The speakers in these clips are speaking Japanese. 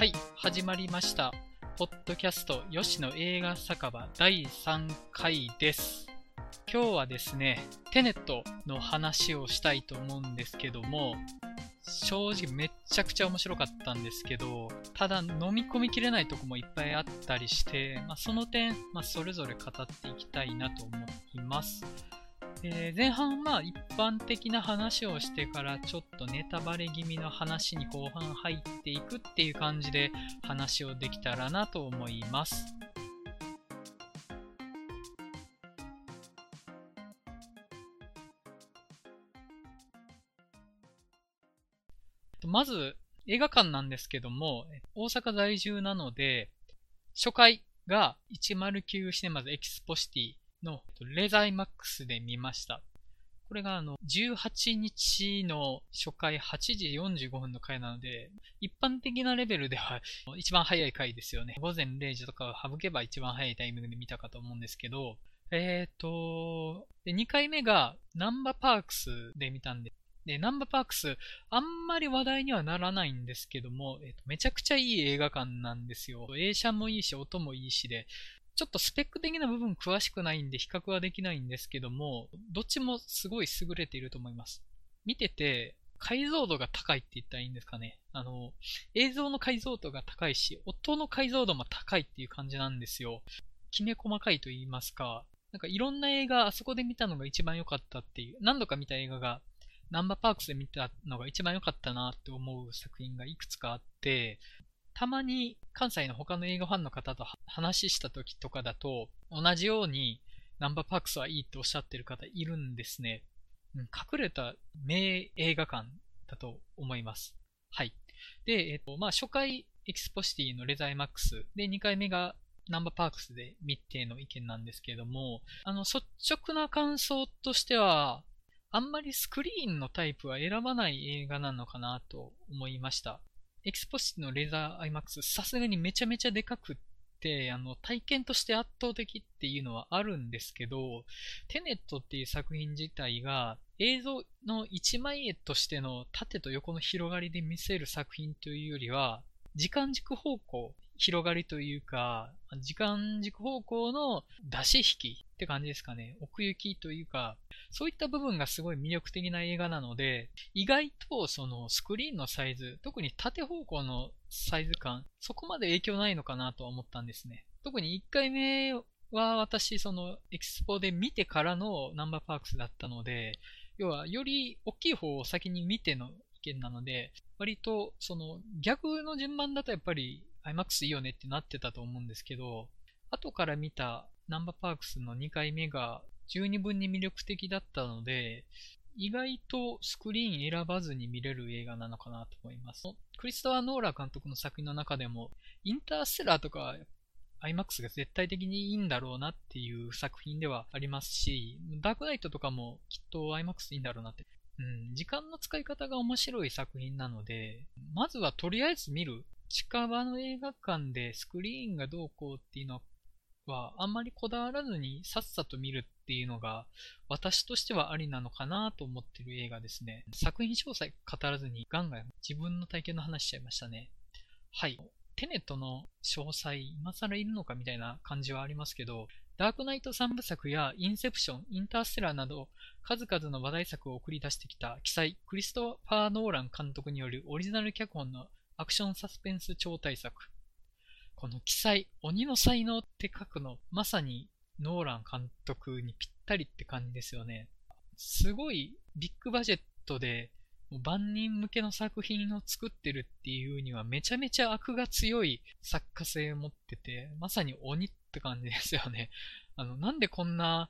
はい、始まりました。ポッドキャスト吉野映画酒場第3回です。今日はですね、テネットの話をしたいと思うんですけども、正直めっちゃくちゃ面白かったんですけど、ただ飲み込みきれないとこもいっぱいあったりして、まあ、その点、まあ、それぞれ語っていきたいなと思います。えー前半まあ一般的な話をしてからちょっとネタバレ気味の話に後半入っていくっていう感じで話をできたらなと思います。まず映画館なんですけども大阪在住なので初回が109シネマズエキスポシティのレザイマックスで見ました。これがあの18日の初回8時45分の回なので、一般的なレベルでは 一番早い回ですよね。午前0時とかを省けば一番早いタイミングで見たかと思うんですけど、えっ、と、で2回目がナンバパークスで見たんで、で、ナンバパークス、あんまり話題にはならないんですけども、えーとめちゃくちゃいい映画館なんですよ。映写もいいし、音もいいしで、ちょっとスペック的な部分詳しくないんで比較はできないんですけども、どっちもすごい優れていると思います。見てて、解像度が高いって言ったらいいんですかね。あの、映像の解像度が高いし、音の解像度も高いっていう感じなんですよ。きめ細かいと言いますか、なんかいろんな映画あそこで見たのが一番良かったっていう、何度か見た映画がナンバーパークスで見たのが一番良かったなって思う作品がいくつかあって、たまに関西の他の映画ファンの方と話した時とかだと、同じようになんばパークスはいいっておっしゃってる方いるんですね。隠れた名映画館だと思います。はい。で、えっ、と、まあ、初回エキスポシティのレザイマックスで、2回目がなんばパークスで見ての意見なんですけれども、あの、率直な感想としては、あんまりスクリーンのタイプは選ばない映画なのかなと思いました。エキスポシティのレーザー IMAX さすがにめちゃめちゃでかくって、あの、体験として圧倒的っていうのはあるんですけど、テネットっていう作品自体が映像の一枚絵としての縦と横の広がりで見せる作品というよりは、時間軸方向、広がりというか、時間軸方向の出し引きって感じですかね。奥行きというか、そういった部分がすごい魅力的な映画なので、意外とそのスクリーンのサイズ、特に縦方向のサイズ感、そこまで影響ないのかなとは思ったんですね。特に1回目は私、そのエキスポで見てからのナンバーパークスだったので、要はより大きい方を先に見ての意見なので、割とその逆の順番だとやっぱり IMAX いいよねってなってたと思うんですけど、後から見たナンバーパークスの2回目が十二分に魅力的だったので、意外とスクリーン選ばずに見れる映画なのかなと思います。クリストワー・ノーラー監督の作品の中でも、インターステラーとか IMAX が絶対的にいいんだろうなっていう作品ではありますし、ダークナイトとかもきっと IMAX いいんだろうなって。うん、時間の使い方が面白い作品なので、まずはとりあえず見る。近場の映画館でスクリーンがどうこうっていうのはあんまりこだわらずにさっさと見るっていうのが私としてはありなのかなと思ってる映画ですね。作品詳細語らずにガンガン自分の体験の話しちゃいましたね。はい。 TENET の詳細、今更いるのかみたいな感じはありますけど、ダークナイト3部作やインセプション、インターステラーなど数々の話題作を送り出してきた鬼才、クリストファー・ノーラン監督によるオリジナル脚本のアクションサスペンス超大作。この鬼才、鬼の才能って書くの、まさにノーラン監督にぴったりって感じですよね。すごいビッグバジェットで、もう万人向けの作品を作ってるっていうにはめちゃめちゃ悪が強い作家性を持ってて、まさに鬼って感じですよね。あの、なんでこんな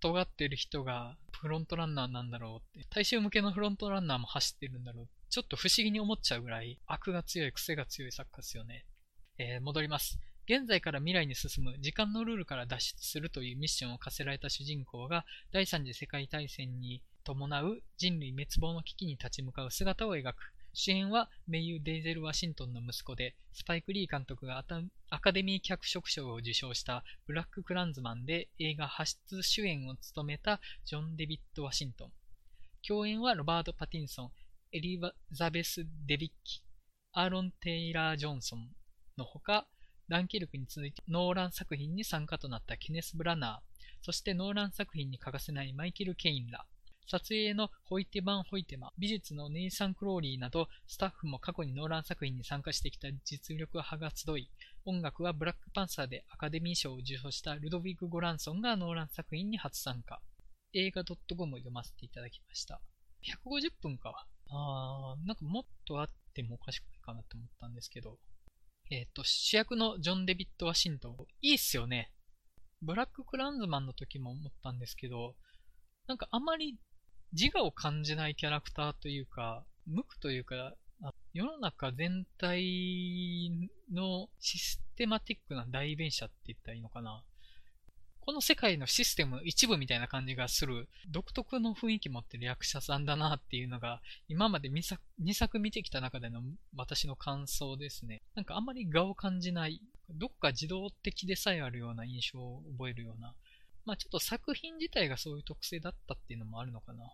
尖ってる人がフロントランナーなんだろうって、大衆向けのフロントランナーも走ってるんだろう。ちょっと不思議に思っちゃうぐらい悪が強い、癖が強い作家ですよね。えー戻ります。現在から未来に進む時間のルールから脱出するというミッションを課せられた主人公が第三次世界大戦に伴う人類滅亡の危機に立ち向かう姿を描く。主演は名優デイゼル・ワシントンの息子で、スパイク・リー監督がアカデミー脚色賞を受賞したブラック・クランズマンで映画初主演を務めたジョン・デビッド・ワシントン。共演はロバート・パティンソン、エリザベス・デビッキ、アーロン・テイラー・ジョンソンのほか、ダンケルクに続いてノーラン作品に参加となったケネス・ブラナー、そしてノーラン作品に欠かせないマイケル・ケインら、撮影のホイテバン・ホイテマ、美術のネイサン・クローリーなど、スタッフも過去にノーラン作品に参加してきた実力派が集い、音楽はブラックパンサーでアカデミー賞を受賞したルドウィグ・ゴランソンがノーラン作品に初参加。映画 .com を読ませていただきました。150分か。あー、なんかもっとあってもおかしくないかなって思ったんですけど。えっ、ー、と、主役のジョン・デビッド・ワシントン。いいっすよね。ブラック・クランズマンの時も思ったんですけど、なんかあまり自我を感じないキャラクターというか、無垢というか、世の中全体のシステマティックな代弁者って言ったらいいのかな。この世界のシステム一部みたいな感じがする独特の雰囲気持ってる役者さんだなっていうのが今まで2作 ,2 作見てきた中での私の感想ですね。なんかあんまり画を感じない、どっか自動的でさえあるような印象を覚えるような、まあちょっと作品自体がそういう特性だったっていうのもあるのかな。っ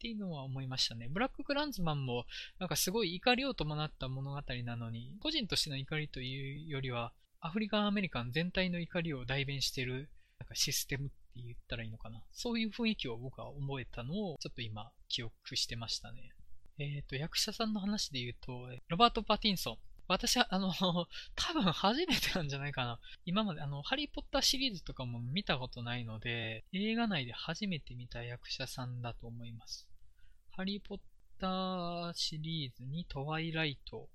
ていうのは思いましたね。ブラッククランズマンも、なんかすごい怒りを伴った物語なのに、個人としての怒りというよりは、アフリカンアメリカン全体の怒りを代弁している、なんかシステムって言ったらいいのかな。そういう雰囲気を僕は覚えたのを、ちょっと今、記憶してましたね。えっ、ー、と、役者さんの話で言うと、ロバート・パティンソン。私は、あの、多分初めてなんじゃないかな。今まで、あの、ハリーポッターシリーズとかも見たことないので、映画内で初めて見た役者さんだと思います。ハリーポッターシリーズにトワイライト。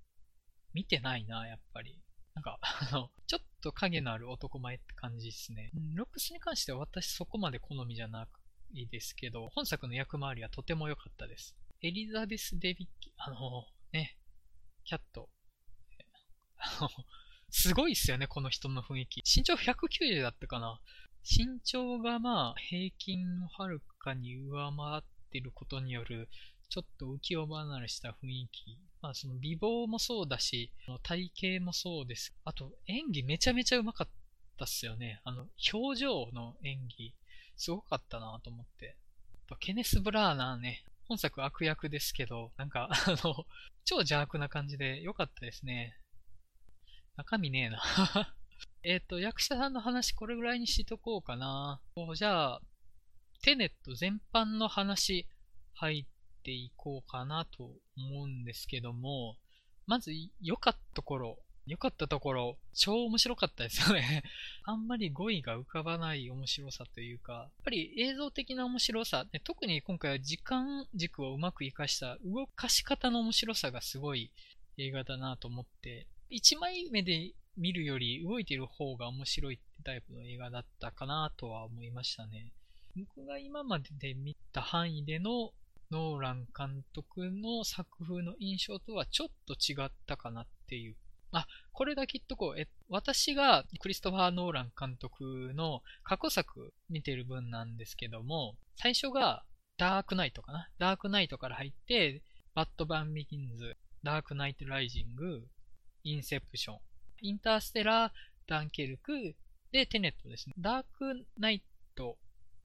見てないな、やっぱり。なんか、あの、ちょっと影のある男前って感じですね。ロックスに関しては私そこまで好みじゃないですけど、本作の役回りはとても良かったです。エリザベス・デビッキ、あの、ね、キャット。あの、すごいっすよね、この人の雰囲気。身長190だったかな。身長がまあ、平均をはるかに上回っってることによる、ちょっと浮世離れした雰囲気。まあその美貌もそうだし、体型もそうです。あと演技めちゃめちゃうまかったっすよね。あの、表情の演技、すごかったなと思って。ケネス・ブラーナーね、本作悪役ですけど、なんか、あの、超邪悪な感じで良かったですね。中身ねえな えっと、役者さんの話これぐらいにしとこうかな。じゃあ、テネット全般の話入っていこうかなと思うんですけども、まず良かったところ、良かったところ、超面白かったですよね あんまり語彙が浮かばない面白さというか、やっぱり映像的な面白さ、ね特に今回は時間軸をうまく活かした動かし方の面白さがすごい映画だなと思って、1枚目で見るより動いてる方が面白いってタイプの映画だったかなとは思いましたね。僕が今までで見た範囲でのノーラン監督の作風の印象とはちょっと違ったかなっていう。あ、これだけ言っとこう。え、私がクリストファー・ノーラン監督の過去作見てる分なんですけども、最初がダークナイトかな。ダークナイトから入って、バットマン・ビギンズ、ダークナイト・ライジング、インセプション、インターステラー、ダンケルク、で、テネットですね。ダークナイト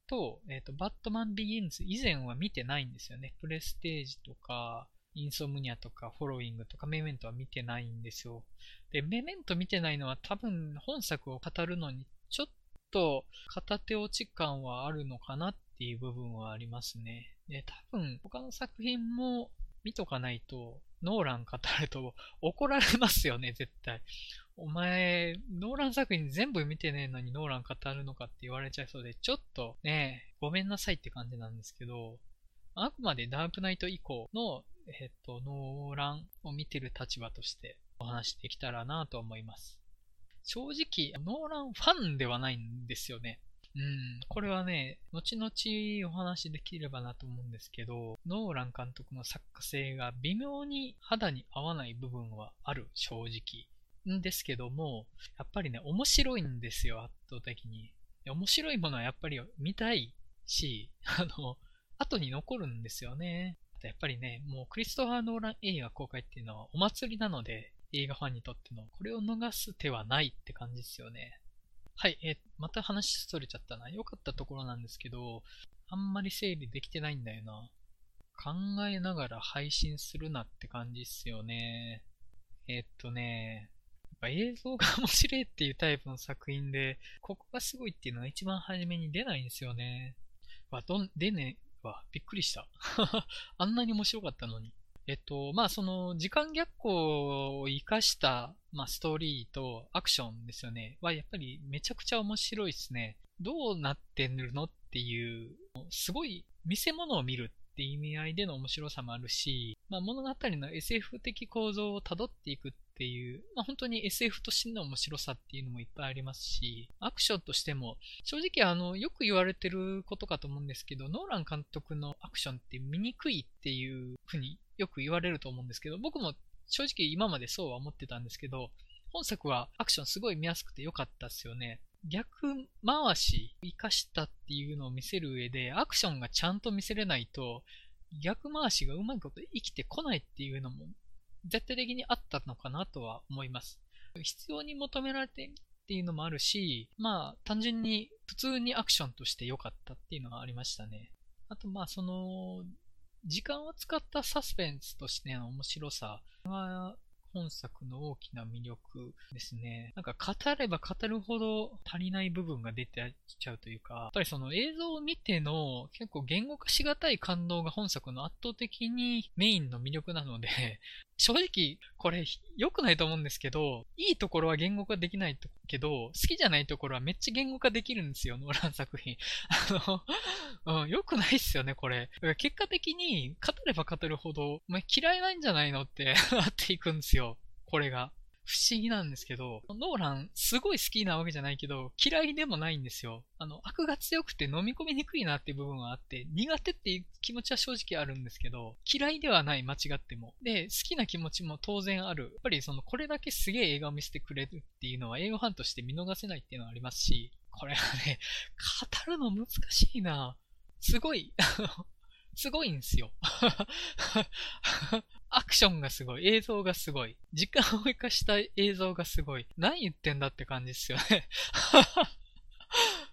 と、えっ、ー、と、バットマンビギンズ以前は見てないんですよね。プレステージとか、インソムニアとか、フォロウィングとか、メメントは見てないんですよ。で、メメント見てないのは多分本作を語るのにちょっと片手落ち感はあるのかなっていう部分はありますね。で、多分他の作品も見とかないと、ノーラン語ると怒られますよね、絶対。お前、ノーラン作品全部見てねえのにノーラン語るのかって言われちゃいそうで、ちょっとね、ごめんなさいって感じなんですけど、あくまでダークナイト以降の、えっと、ノーランを見てる立場としてお話できたらなと思います。正直、ノーランファンではないんですよね。うん、これはね、後々お話できればなと思うんですけど、ノーラン監督の作家性が微妙に肌に合わない部分はある、正直。んですけども、やっぱりね、面白いんですよ、圧倒的に。面白いものはやっぱり見たいし、あの、後に残るんですよね。やっぱりね、もうクリストファー・ノーラン映画公開っていうのはお祭りなので、映画ファンにとっての、これを逃す手はないって感じですよね。はい、えー、また話それちゃったな。良かったところなんですけど、あんまり整理できてないんだよな。考えながら配信するなって感じっすよね。えー、っとね、やっぱ映像が面白いっていうタイプの作品で、ここがすごいっていうのが一番初めに出ないんですよね。わ、どん、出ね、わ、びっくりした。あんなに面白かったのに。えっと、まあ、その、時間逆行を活かした、まあ、ストーリーとアクションですよね。は、やっぱりめちゃくちゃ面白いですね。どうなってるのっていう、すごい見せ物を見るって意味合いでの面白さもあるし、まあ、物語の SF 的構造を辿っていくっていう、まあ、本当に SF としての面白さっていうのもいっぱいありますし、アクションとしても、正直あの、よく言われてることかと思うんですけど、ノーラン監督のアクションって見にくいっていうふうによく言われると思うんですけど、僕も正直今までそうは思ってたんですけど、本作はアクションすごい見やすくて良かったっすよね。逆回し、活かしたっていうのを見せる上で、アクションがちゃんと見せれないと、逆回しがうまいこと生きてこないっていうのも、絶対的にあったのかなとは思います。必要に求められてっていうのもあるし、まあ、単純に普通にアクションとして良かったっていうのがありましたね。あと、まあ、その、時間を使ったサスペンスとしての面白さが本作の大きな魅力ですね。なんか語れば語るほど足りない部分が出てきちゃうというか、やっぱりその映像を見ての結構言語化しがたい感動が本作の圧倒的にメインの魅力なので、正直これ良くないと思うんですけど、いいところは言語化できないけど、好きじゃないところはめっちゃ言語化できるんですよ、ノーラン作品。あの、うん、良くないっすよね、これ。結果的に語れば語るほど、お前嫌いなんじゃないのって なっていくんですよ。これが。不思議なんですけど、ノーランすごい好きなわけじゃないけど、嫌いでもないんですよ。あの、悪が強くて飲み込みにくいなっていう部分はあって、苦手っていう気持ちは正直あるんですけど、嫌いではない、間違っても。で、好きな気持ちも当然ある。やっぱりその、これだけすげえ映画を見せてくれるっていうのは映画ファンとして見逃せないっていうのはありますし、これはね、語るの難しいなすごい、すごいんですよ。アクションがすごい。映像がすごい。時間を生かした映像がすごい。何言ってんだって感じですよね。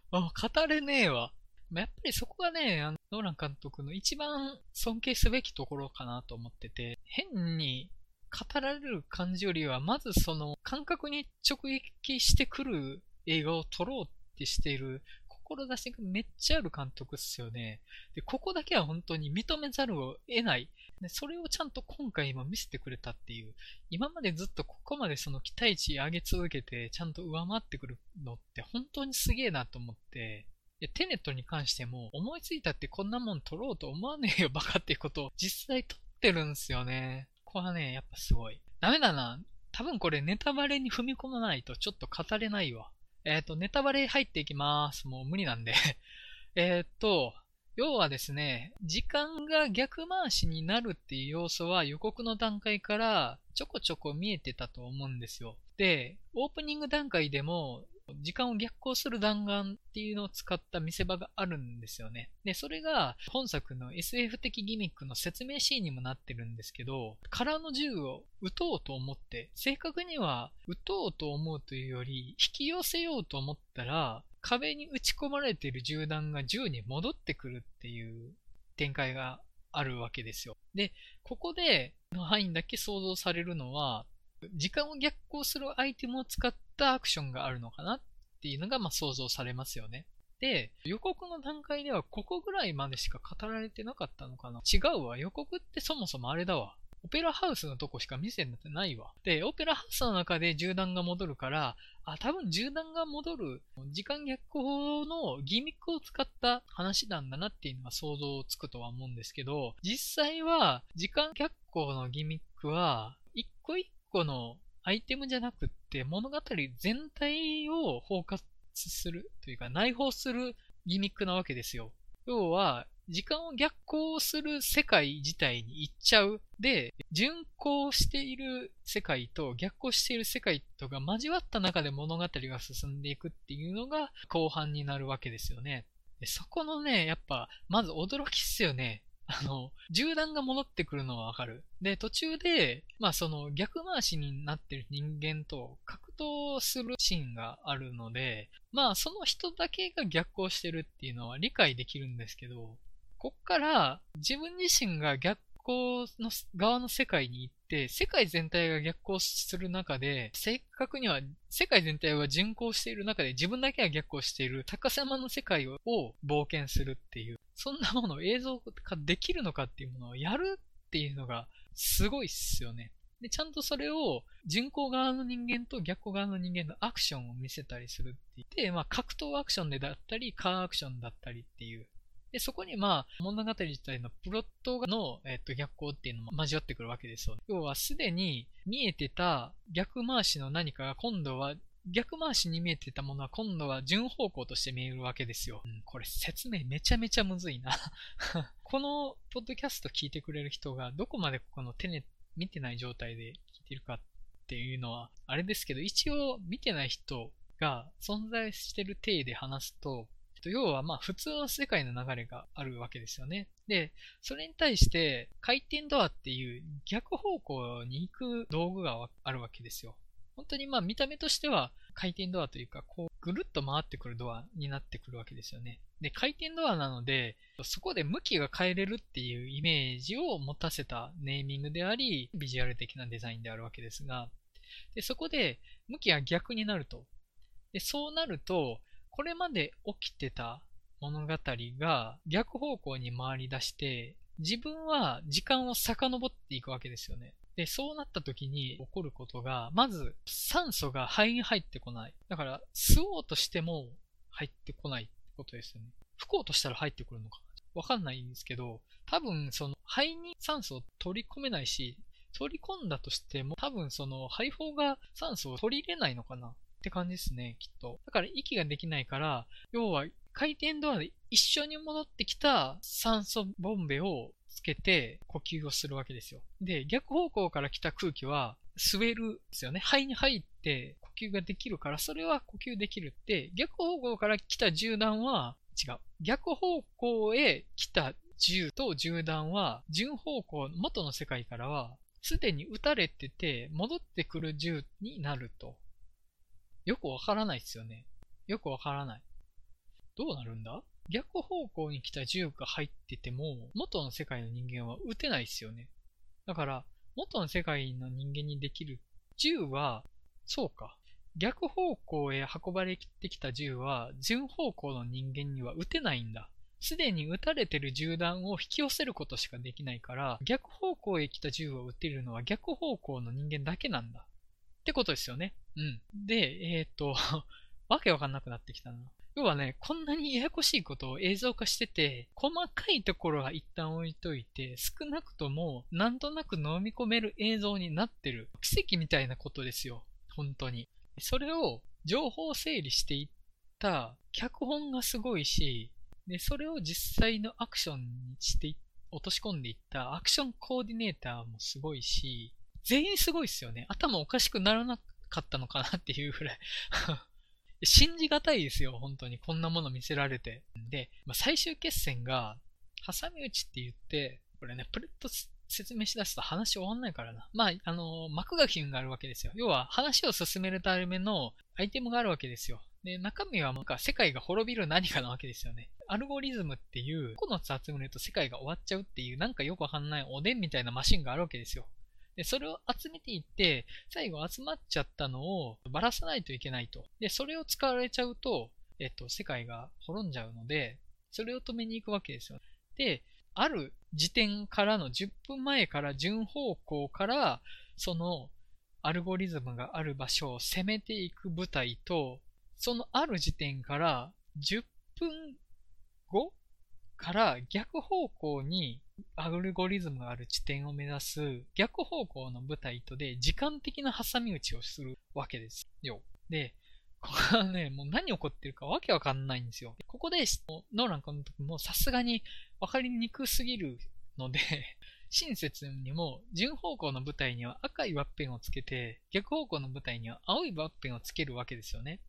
語れねえわ。やっぱりそこがね、あのノーラン監督の一番尊敬すべきところかなと思ってて、変に語られる感じよりは、まずその感覚に直撃してくる映画を撮ろうってしている志がめっちゃある監督っすよね。で、ここだけは本当に認めざるを得ない。でそれをちゃんと今回今見せてくれたっていう。今までずっとここまでその期待値上げ続けて、ちゃんと上回ってくるのって本当にすげえなと思って、でテネットに関しても、思いついたってこんなもん撮ろうと思わねえよバカっていうことを実際撮ってるんすよね。ここはね、やっぱすごい。ダメだな。多分これネタバレに踏み込まないとちょっと語れないわ。えっ、ー、と、ネタバレ入っていきます。もう無理なんで えっと、要はですね、時間が逆回しになるっていう要素は予告の段階からちょこちょこ見えてたと思うんですよ。で、オープニング段階でも時間を逆行する弾丸っていうのを使った見せ場があるんですよね。で、それが本作の SF 的ギミックの説明シーンにもなってるんですけど、空の銃を撃とうと思って、正確には撃とうと思うというより、引き寄せようと思ったら、壁に撃ち込まれている銃弾が銃に戻ってくるっていう展開があるわけですよ。で、ここでの範囲だけ想像されるのは、時間を逆行するアイテムを使ったアクションがあるのかなっていうのがま想像されますよね。で、予告の段階ではここぐらいまでしか語られてなかったのかな違うわ。予告ってそもそもあれだわ。オペラハウスのとこしか見せてないわ。で、オペラハウスの中で銃弾が戻るから、あ、多分銃弾が戻る時間逆行のギミックを使った話なんだなっていうのは想像つくとは思うんですけど、実際は時間逆行のギミックは一個一個のアイテムじゃなくって物語全体を包括するというか内包するギミックなわけですよ。要は、時間を逆行する世界自体に行っちゃう。で、巡行している世界と逆行している世界とが交わった中で物語が進んでいくっていうのが後半になるわけですよね。そこのね、やっぱ、まず驚きっすよね。あの、銃弾が戻ってくるのはわかる。で、途中で、まあその逆回しになってる人間と格闘するシーンがあるので、まあその人だけが逆行してるっていうのは理解できるんですけど、こっから自分自身が逆行の側の世界に行世界全体が逆行する中で、正確には世界全体は巡行している中で自分だけが逆行している高様の世界を冒険するっていう、そんなものを映像化できるのかっていうものをやるっていうのがすごいっすよね。で、ちゃんとそれを巡行側の人間と逆行側の人間のアクションを見せたりするって言って、まあ格闘アクションでだったり、カーアクションだったりっていう、で、そこにまあ、物語自体のプロットの、えっと、逆行っていうのも交わってくるわけですよ。要は、すでに見えてた逆回しの何かが今度は逆回しに見えてたものは今度は順方向として見えるわけですよ。うん、これ説明めちゃめちゃむずいな このポッドキャスト聞いてくれる人がどこまでこのテネ見てない状態で聞いてるかっていうのはあれですけど、一応見てない人が存在してる体で話すと、と、要はまあ普通の世界の流れがあるわけですよね。で、それに対して回転ドアっていう逆方向に行く道具があるわけですよ。本当にまあ見た目としては回転ドアというか、こうぐるっと回ってくるドアになってくるわけですよね。で、回転ドアなので、そこで向きが変えれるっていうイメージを持たせたネーミングであり、ビジュアル的なデザインであるわけですが、でそこで向きが逆になると。でそうなると、これまで起きてた物語が逆方向に回り出して、自分は時間を遡っていくわけですよね。で、そうなった時に起こることが、まず酸素が肺に入ってこない。だから、吸おうとしても入ってこないってことですよね。吹こうとしたら入ってくるのかわかんないんですけど、多分その肺に酸素を取り込めないし、取り込んだとしても多分その肺胞が酸素を取り入れないのかなって感じですね、きっと。だから息ができないから、要は回転ドアで一緒に戻ってきた酸素ボンベをつけて呼吸をするわけですよ。で、逆方向から来た空気は吸えるんですよね。肺に入って呼吸ができるから、それは呼吸できるって、逆方向から来た銃弾は違う。逆方向へ来た銃と銃弾は、順方向、元の世界からは、すでに撃たれてて、戻ってくる銃になると。よくわからないですよね。よくわからない。どうなるんだ？逆方向に来た銃が入ってても、元の世界の人間は撃てないですよね。だから、元の世界の人間にできる銃は、そうか。逆方向へ運ばれてきた銃は、順方向の人間には撃てないんだ。すでに撃たれてる銃弾を引き寄せることしかできないから、逆方向へ来た銃を撃てるのは逆方向の人間だけなんだ。ってことですよね。うん。で、えっ、ー、と、わけわかんなくなってきたな。要はね、こんなにややこしいことを映像化してて、細かいところは一旦置いといて、少なくともなんとなく飲み込める映像になってる。奇跡みたいなことですよ。本当に。それを情報整理していった脚本がすごいし、で、それを実際のアクションにして落とし込んでいったアクションコーディネーターもすごいし、全員すごいっすよね。頭おかしくならなかったのかなっていうぐらい 信じがたいですよ、本当に。こんなもの見せられて。で、まあ、最終決戦が、挟み撃ちって言って、これね、プレット説明しだすと話終わんないからな。まあ、あの、幕書きがあるわけですよ。要は、話を進めるためのアイテムがあるわけですよ。で、中身はなんか世界が滅びる何かなわけですよね。アルゴリズムっていう、9つ集めると世界が終わっちゃうっていう、なんかよくわかんないおでんみたいなマシンがあるわけですよ。で、それを集めていって、最後集まっちゃったのをばらさないといけないと。で、それを使われちゃうと、えっと、世界が滅んじゃうので、それを止めに行くわけですよ。で、ある時点からの10分前から順方向から、そのアルゴリズムがある場所を攻めていく部隊と、そのある時点から10分後から逆方向にアルゴリズムがある地点を目指す逆方向の部隊とで時間的な挟み撃ちをするわけですよ。で、ここはね、もう何起こってるかわけわかんないんですよ。ここで、ノーラン監督もさすがにわかりにくすぎるので親切にも、順方向の部隊には赤いワッペンをつけて、逆方向の部隊には青いワッペンをつけるわけですよね。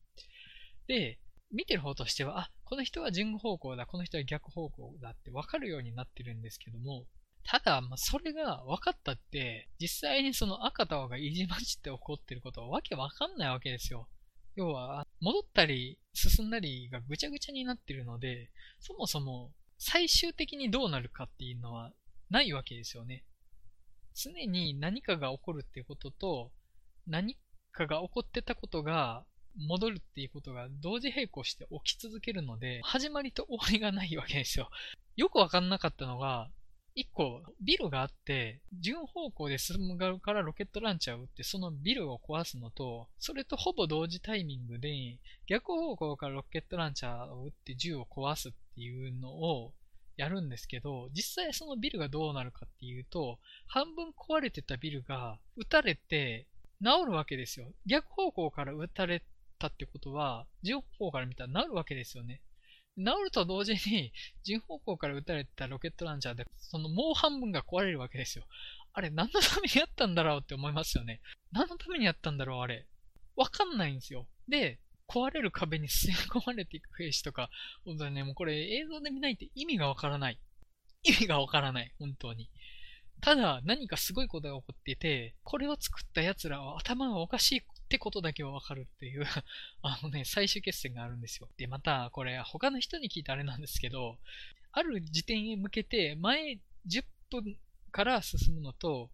で、見てる方としては、あ、この人は順方向だ、この人は逆方向だって分かるようになってるんですけども、ただ、まあ、それが分かったって、実際にその赤と青がいじまじって起こってることはわけわかんないわけですよ。要は、戻ったり進んだりがぐちゃぐちゃになってるので、そもそも最終的にどうなるかっていうのはないわけですよね。常に何かが起こるっていうことと、何かが起こってたことが戻るっていうことが同時並行して起き続けるので、始まりと終わりがないわけですよ。よくわかんなかったのが、一個ビルがあって、順方向で進む側からロケットランチャーを撃って、そのビルを壊すのと、それとほぼ同時タイミングで、逆方向からロケットランチャーを撃って銃を壊すっていうのをやるんですけど、実際そのビルがどうなるかっていうと、半分壊れてたビルが撃たれて治るわけですよ。逆方向から撃たれたってことは、順方向から見たら治るわけですよね。治ると同時に、順方向から撃たれたロケットランチャーで、そのもう半分が壊れるわけですよ。あれ、何のためにやったんだろうって思いますよね。何のためにやったんだろう、あれ。わかんないんですよ。で、壊れる壁に吸い込まれていく兵士とか、本当にね、もうこれ映像で見ないと意味がわからない。意味がわからない、本当に。ただ、何かすごいことが起こっていて、これを作った奴らは頭がおかしいってことだけはわかるっていう あのね、最終決戦があるんですよ。で、また、これ、他の人に聞いたあれなんですけど、ある時点へ向けて、前10分から進むのと、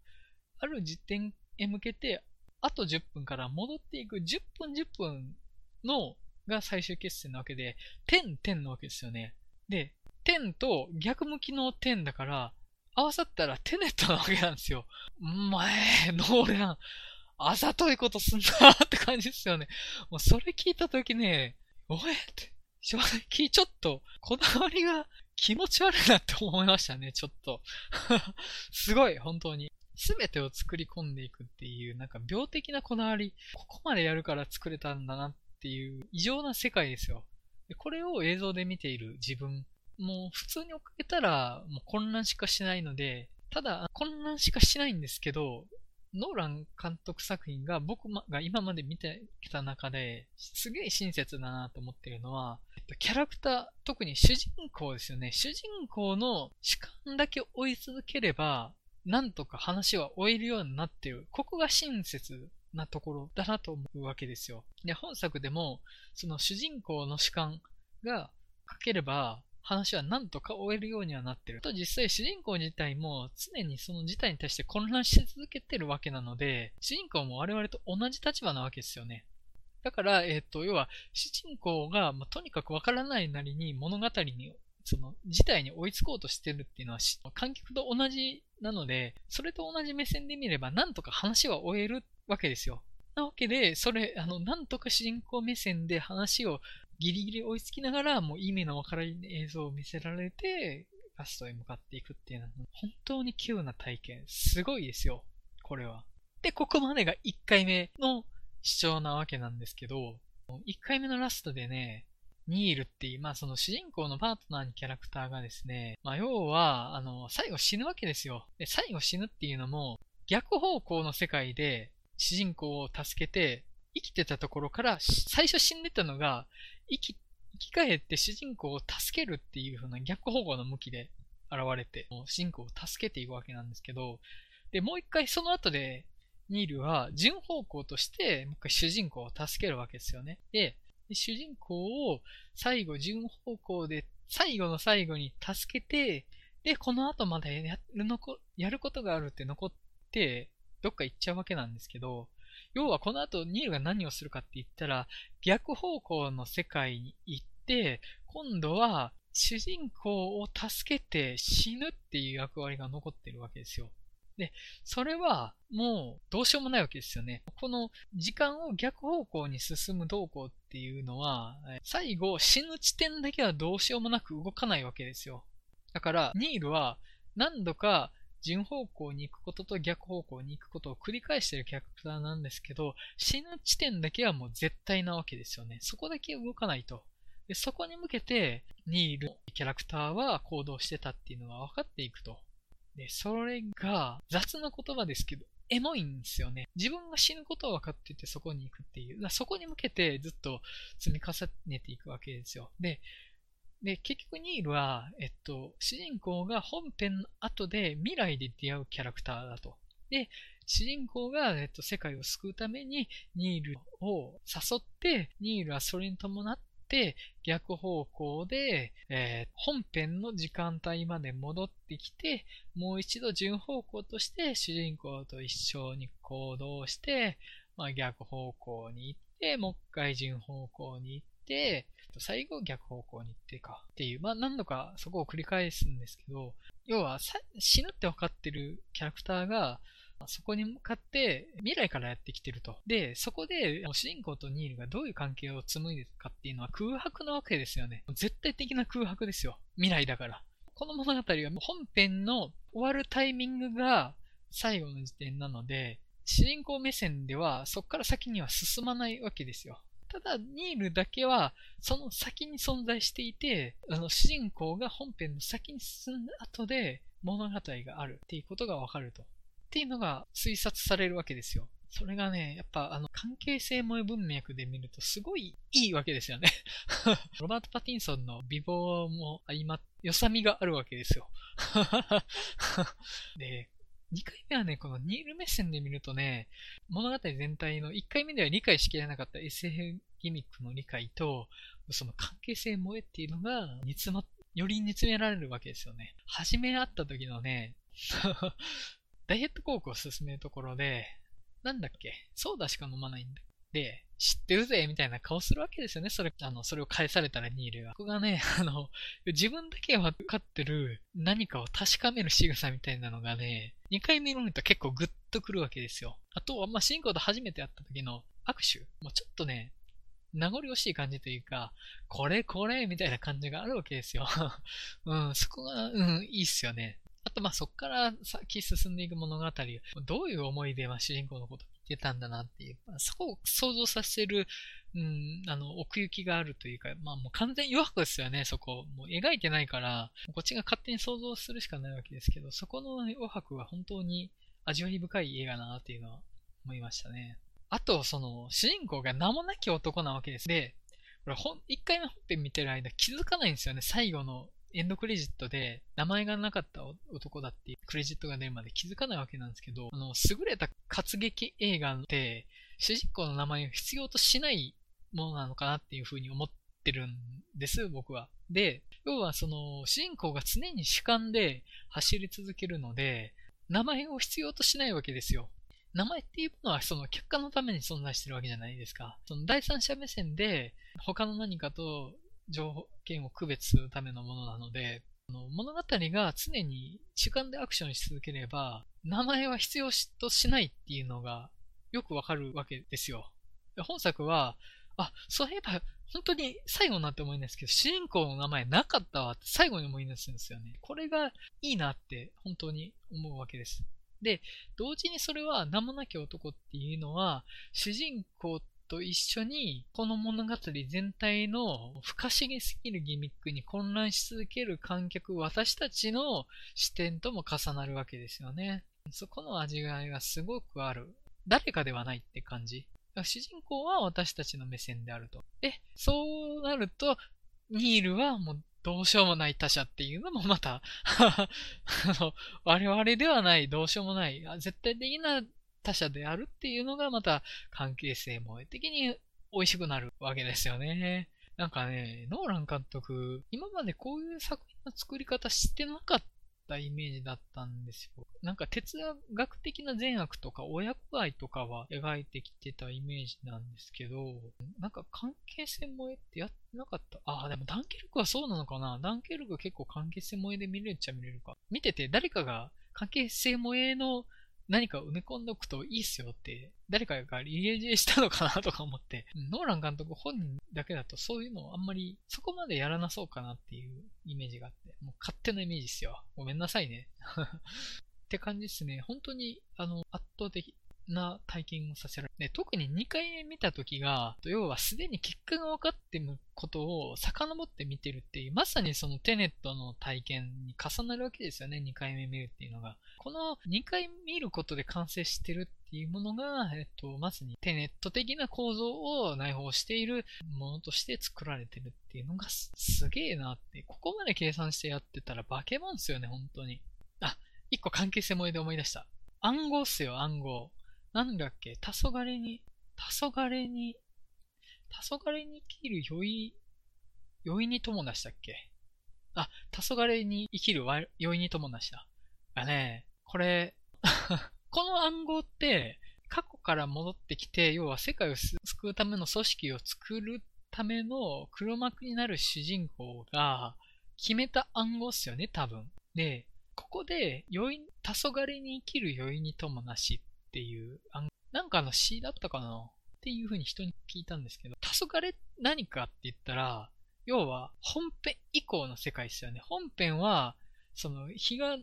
ある時点へ向けて、あと10分から戻っていく10分10分のが最終決戦なわけで、点点なわけですよね。で、点と逆向きの点だから、合わさったらテネットなわけなんですよ。前、ノーラン。あざといことすんなって感じですよね。もうそれ聞いたときね、おえって、正直ちょっと、こだわりが気持ち悪いなって思いましたね、ちょっと。すごい、本当に。すべてを作り込んでいくっていう、なんか病的なこだわり、ここまでやるから作れたんだなっていう異常な世界ですよ。でこれを映像で見ている自分、もう普通に追っかけたらもう混乱しかしないので、ただ混乱しかしないんですけど、ノーラン監督作品が僕が今まで見てきた中ですげえ親切だなと思ってるのは、キャラクター、特に主人公ですよね。主人公の主観だけ追い続ければ、なんとか話は終えるようになっている。ここが親切なところだなと思うわけですよ。で、本作でも、その主人公の主観が書ければ、話は何とか終えるようにはなってる。と実際主人公自体も常にその事態に対して混乱し続けてるわけなので、主人公も我々と同じ立場なわけですよね。だから、えっ、ー、と、要は、主人公が、まあ、とにかくわからないなりに物語に、その、事態に追いつこうとしてるっていうのは、観客と同じなので、それと同じ目線で見れば、なんとか話は終えるわけですよ。なわけで、それ、あの、なんとか主人公目線で話をギリギリ追いつきながら、もう意味のわからない映像を見せられて、ラストへ向かっていくっていうのは、本当に急な体験。すごいですよ。これは。で、ここまでが1回目の主張なわけなんですけど、1回目のラストでね、ニールっていう、まあその主人公のパートナーにキャラクターがですね、まあ要は、あの、最後死ぬわけですよ。で、最後死ぬっていうのも、逆方向の世界で主人公を助けて、生きてたところから、最初死んでたのが、生き、生き返って主人公を助けるっていう風な逆方向の向きで現れて、主人公を助けていくわけなんですけど、で、もう一回その後で、ニールは順方向として、もう一回主人公を助けるわけですよね。で、主人公を最後順方向で、最後の最後に助けて、で、この後までやるのこ、やることがあるって残って、どっか行っちゃうわけなんですけど、要はこの後ニールが何をするかって言ったら、逆方向の世界に行って、今度は主人公を助けて死ぬっていう役割が残ってるわけですよ。で、それはもうどうしようもないわけですよね。この時間を逆方向に進む動向っていうのは、最後死ぬ地点だけはどうしようもなく動かないわけですよ。だから、ニールは何度か順方向に行くことと逆方向に行くことを繰り返しているキャラクターなんですけど、死ぬ地点だけはもう絶対なわけですよね。そこだけ動かないと。でそこに向けて、ニールキャラクターは行動してたっていうのが分かっていくと。で、それが雑な言葉ですけど、エモいんですよね。自分が死ぬことは分かっててそこに行くっていう。そこに向けてずっと積み重ねていくわけですよ。で、で、結局ニールは、えっと、主人公が本編の後で未来で出会うキャラクターだと。で、主人公が、えっと、世界を救うためにニールを誘って、ニールはそれに伴って、逆方向で、えー、本編の時間帯まで戻ってきて、もう一度順方向として主人公と一緒に行動して、まあ、逆方向に行って、もう一回順方向に行って、最後逆方向に行ってかっていう、まあ何度かそこを繰り返すんですけど、要は死ぬって分かってるキャラクターが、そこに向かって未来からやってきてると。で、そこで主人公とニールがどういう関係を紡いでるかっていうのは空白なわけですよね。絶対的な空白ですよ。未来だから。この物語は本編の終わるタイミングが最後の時点なので、主人公目線ではそこから先には進まないわけですよ。ただ、ニールだけは、その先に存在していて、あの、主人公が本編の先に進んだ後で物語があるっていうことがわかると。っていうのが推察されるわけですよ。それがね、やっぱあの関係性萌え文脈で見るとすごいいいわけですよね ロバート・パティンソンの美貌も相まって、良さみがあるわけですよ で、2回目はね、このニール目線で見るとね、物語全体の1回目では理解しきれなかった SF ギミックの理解と、その関係性萌えっていうのが煮詰ま、より煮詰められるわけですよね。初め会った時のね、ダイエットコークを勧めるところで、なんだっけ、ソーダしか飲まないんだ。で、知ってるぜみたいな顔するわけですよね。それ、あの、それを返されたらニールが。ここがね、あの、自分だけ分かってる何かを確かめる仕草みたいなのがね、2回目見ると結構グッとくるわけですよ。あとは、まあ、シンコと初めて会った時の握手。もうちょっとね、名残惜しい感じというか、これこれみたいな感じがあるわけですよ。うん、そこが、うん、いいっすよね。あと、ま、そこから先進んでいく物語、どういう思いで、ま、主人公のことてたんだなっていう、まあ、そこを想像させる、うん、あの、奥行きがあるというか、まあ、もう完全に余白ですよね、そこ。もう描いてないから、こっちが勝手に想像するしかないわけですけど、そこの余白は本当に味わい深い映画だなっていうのは思いましたね。あと、その、主人公が名もなき男なわけです。で、これ、一回目本編見てる間気づかないんですよね、最後のエンドクレジットで名前がなかった男だっていうクレジットが出るまで気づかないわけなんですけど、あの、優れた活劇映画って主人公の名前を必要としないものなのかなっていうふうに思ってるんです、僕は。で、要はその主人公が常に主観で走り続けるので、名前を必要としないわけですよ。名前っていうのはその客観のために存在してるわけじゃないですか。その第三者目線で他の何かと条件を区別するためのものなので、物語が常に主観でアクションし続ければ、名前は必要としないっていうのがよくわかるわけですよ。本作は、あ、そういえば、本当に最後になって思いんですけど、主人公の名前なかったわって最後に思い出すんですよね。これがいいなって本当に思うわけです。で、同時にそれは名もなき男っていうのは、主人公と一緒に、この物語全体の不可思議すぎるギミックに混乱し続ける観客、私たちの視点とも重なるわけですよね。そこの味わいがすごくある。誰かではないって感じ。主人公は私たちの目線であると。で、そうなると、ニールはもうどうしようもない他者っていうのもまた あの、我々ではない、どうしようもない、絶対的な他者であるっていうのがまた関係性も的に美味しくなるわけですよね。なんかね、ノーラン監督、今までこういう作品の作り方知ってなかったイメージだったんですよ。なんか哲学的な善悪とか親子愛とかは描いてきてたイメージなんですけど、なんか関係性萌えってやってなかった？ああ、でもダンケルクはそうなのかな？ダンケルク結構関係性萌えで見れちゃ見れるか。見てて誰かが関係性萌えの何か埋め込んどくといいっすよって、誰かがリレージェしたのかなとか思って、ノーラン監督本人だけだとそういうのをあんまりそこまでやらなそうかなっていうイメージがあって、もう勝手なイメージっすよ。ごめんなさいね。って感じっすね。本当に、あの、圧倒的。な体験をさせられる。特に2回目見た時が、要はすでに結果が分かってることを遡って見てるっていう、まさにそのテネットの体験に重なるわけですよね、2回目見るっていうのが。この2回見ることで完成してるっていうものが、えっと、まさにテネット的な構造を内包しているものとして作られてるっていうのがすげえなって、ここまで計算してやってたら化け物っすよね、本当に。あ、一個関係性萌えで思い出した。暗号っすよ、暗号。なんだっけ、黄昏に、黄昏に、黄昏に切る酔い余韻に友なしだっけ？あ、黄昏に生きる余韻に友なしだ。がね、これ この暗号って、過去から戻ってきて、要は世界を救うための組織を作るための黒幕になる主人公が決めた暗号っすよね、多分。で、ここで、黄昏に生きる余韻に友なしっていう、なんかの詩だったかな？っていう風に人に聞いたんですけど、黄昏何かって言ったら、要は本編以降の世界ですよね。本編は、その日が昇っ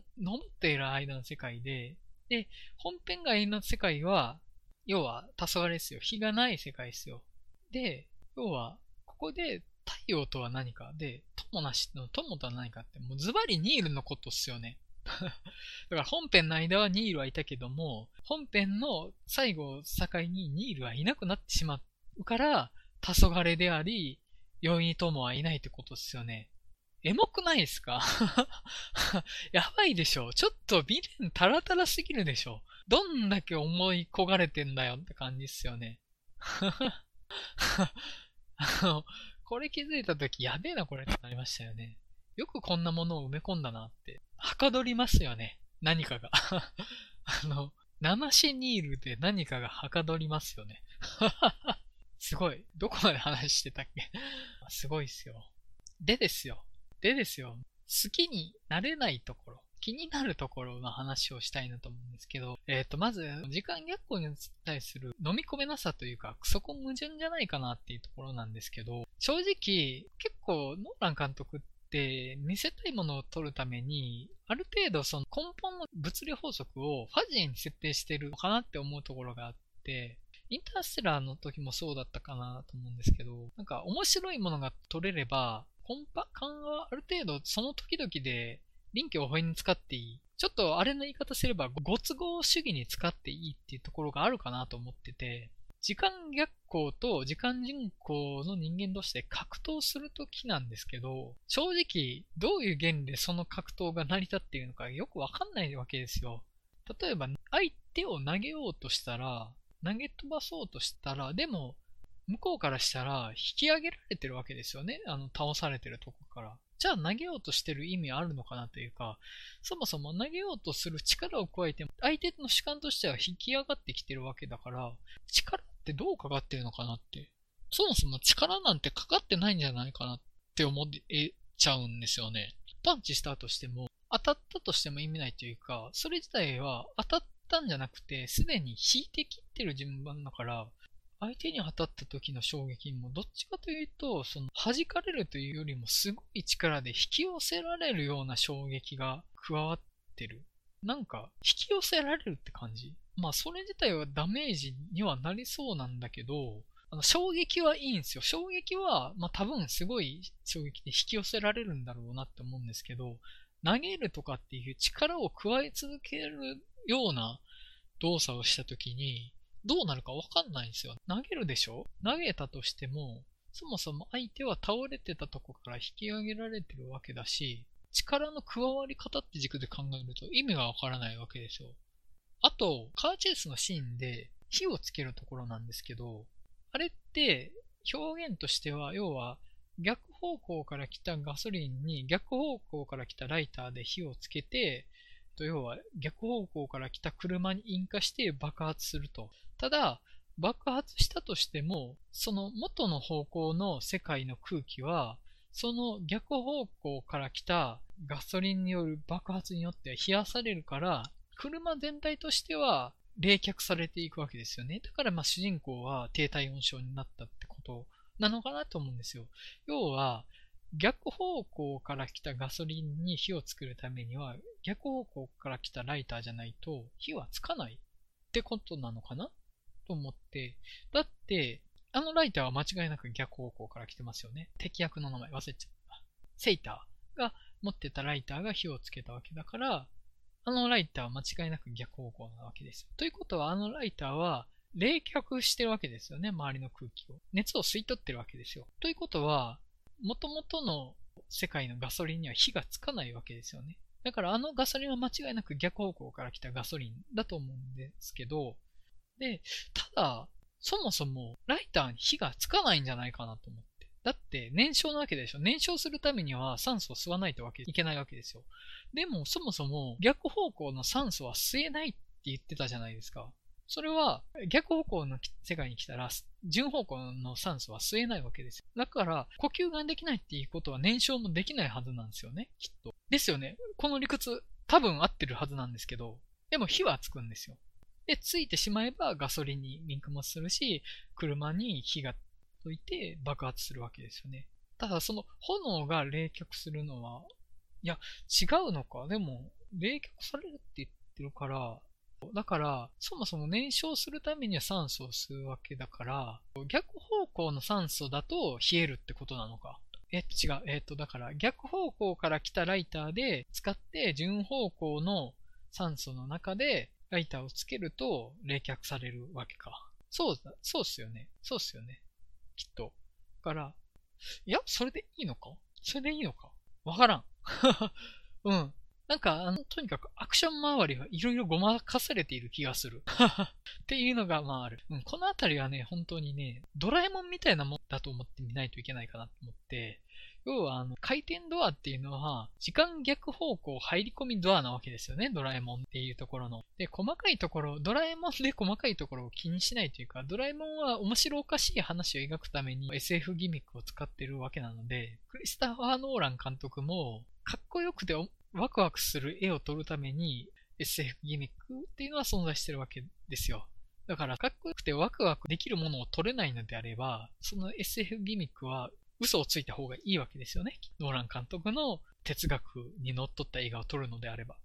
ている間の世界で、で、本編外の世界は、要は黄昏ですよ。日がない世界ですよ。で、要は、ここで太陽とは何かで、友なしの友とは何かって、もうズバリニールのことっすよね。だから本編の間はニールはいたけども、本編の最後を境にニールはいなくなってしまうから、黄昏であり、容易に友はいないってことですよね。エモくないですか？やばいでしょちょっと美ンタラタラすぎるでしょどんだけ思い焦がれてんだよって感じっすよね。あの、これ気づいたときやべえなこれってなりましたよね。よくこんなものを埋め込んだなって。はかどりますよね。何かが。あの、生シニールで何かがはかどりますよね。すごい。どこまで話してたっけ？すごいっすよ。でですよ。でですよ。好きになれないところ。気になるところの話をしたいなと思うんですけど、えっ、ー、と、まず、時間逆行に対する飲み込めなさというか、そこ矛盾じゃないかなっていうところなんですけど、正直、結構、ノーラン監督って見せたいものを取るために、ある程度その根本の物理法則をファジーに設定してるのかなって思うところがあって、インターステラーの時もそうだったかなと思うんですけど、なんか面白いものが取れれば、コンパ感はある程度その時々で臨機応変に使っていい。ちょっとあれの言い方すれば、ご都合主義に使っていいっていうところがあるかなと思ってて、時間逆行と時間人口の人間同士で格闘するときなんですけど、正直どういう原理でその格闘が成り立っているのかよくわかんないわけですよ。例えば相手を投げようとしたら、投げ飛ばそうとしたら、でも向こうからしたら引き上げられてるわけですよね。あの倒されてるとこから。じゃあ投げようとしてる意味あるのかなというか、そもそも投げようとする力を加えて、相手の主観としては引き上がってきてるわけだから、力ってどうかかってるのかなって。そもそも力なんてかかってないんじゃないかなって思えちゃうんですよね。パンチしたとしても、当たったとしても意味ないというか、それ自体は当たったんじゃなくて、すでに引いてきってる順番だから、相手に当たった時の衝撃もどっちかというと、その弾かれるというよりもすごい力で引き寄せられるような衝撃が加わってる。なんか引き寄せられるって感じ。まあそれ自体はダメージにはなりそうなんだけど、あの衝撃はいいんですよ。衝撃は、まあ多分すごい衝撃で引き寄せられるんだろうなって思うんですけど、投げるとかっていう力を加え続けるような動作をした時に、どうなるかわかんないんですよ。投げるでしょ？投げたとしても、そもそも相手は倒れてたとこから引き上げられてるわけだし、力の加わり方って軸で考えると意味がわからないわけですよ。あと、カーチェイスのシーンで火をつけるところなんですけど、あれって表現としては、要は逆方向から来たガソリンに逆方向から来たライターで火をつけて、要は逆方向から来た車に引火して爆発すると。ただ、爆発したとしても、その元の方向の世界の空気は、その逆方向から来たガソリンによる爆発によって冷やされるから、車全体としては冷却されていくわけですよね。だからまあ主人公は低体温症になったってことなのかなと思うんですよ。要は、逆方向から来たガソリンに火を作るためには、逆方向から来たライターじゃないと火はつかないってことなのかなと思って、だって、あのライターは間違いなく逆方向から来てますよね。敵役の名前忘れちゃった。セイターが持ってたライターが火をつけたわけだから、あのライターは間違いなく逆方向なわけですよ。ということは、あのライターは冷却してるわけですよね。周りの空気を。熱を吸い取ってるわけですよ。ということは、元々の世界のガソリンには火がつかないわけですよね。だからあのガソリンは間違いなく逆方向から来たガソリンだと思うんですけど、で、ただ、そもそもライターに火がつかないんじゃないかなと思って。だって燃焼なわけでしょ。燃焼するためには酸素を吸わないといけないわけですよ。でもそもそも逆方向の酸素は吸えないって言ってたじゃないですか。それは逆方向の世界に来たら順方向の酸素は吸えないわけですよ。だから呼吸ができないっていうことは燃焼もできないはずなんですよね、きっと。ですよね。この理屈多分合ってるはずなんですけど、でも火はつくんですよ。で、ついてしまえばガソリンにリンクもするし、車に火がといて爆発するわけですよね。ただその炎が冷却するのは、いや、違うのか。でも、冷却されるって言ってるから、だから、そもそも燃焼するためには酸素を吸うわけだから、逆方向の酸素だと冷えるってことなのか。えっと、違う。えっと、だから、逆方向から来たライターで使って順方向の酸素の中でライターをつけると冷却されるわけか。そうだ、そうっすよね。そうっすよね。きっと。から、いや、それでいいのか？それでいいのか？わからん。うん。なんか、とにかくアクション周りはいろいろごまかされている気がする。っていうのが、まあある。うん、このあたりはね、本当にね、ドラえもんみたいなもんだと思って見ないといけないかなと思って、要は、あの、回転ドアっていうのは、時間逆方向入り込みドアなわけですよね、ドラえもんっていうところの。で、細かいところ、ドラえもんで細かいところを気にしないというか、ドラえもんは面白おかしい話を描くために SF ギミックを使ってるわけなので、クリスタファー・ノーラン監督も、かっこよくてワクワクする絵を撮るために SF ギミックっていうのは存在してるわけですよ。だから、かっこよくてワクワクできるものを撮れないのであれば、その SF ギミックは嘘をついた方がいいわけですよね。ノーラン監督の哲学にのっとった映画を撮るのであれば。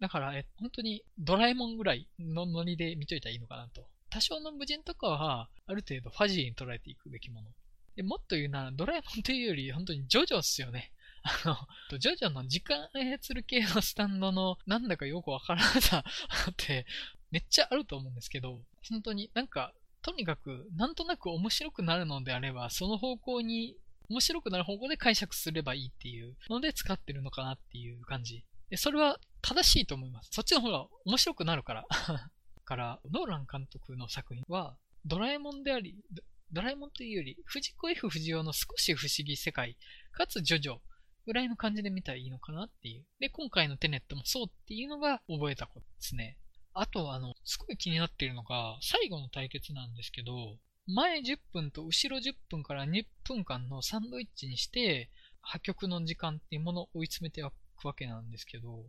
だから、え、本当にドラえもんぐらいのノリで見といたらいいのかなと。多少の無人とかは、ある程度ファジーに捉えていくべきもの。でもっと言うなら、ドラえもんというより、本当にジョジョっすよね。あの、ジョジョの時間操る系のスタンドのなんだかよくわからなさ って、めっちゃあると思うんですけど、本当になんか、とにかく、なんとなく面白くなるのであれば、その方向に面白くなる方向で解釈すればいいっていうので使ってるのかなっていう感じ。で、それは正しいと思います。そっちの方が面白くなるから。から、ノーラン監督の作品は、ドラえもんであり、ドラえもんというより、藤子 F 不二雄の少し不思議世界、かつジョジョぐらいの感じで見たらいいのかなっていう。で、今回のテネットもそうっていうのが覚えたことですね。あと、あの、すごい気になっているのが、最後の対決なんですけど、前10分と後ろ10分から2分間のサンドイッチにして、破局の時間っていうものを追い詰めていくわけなんですけど、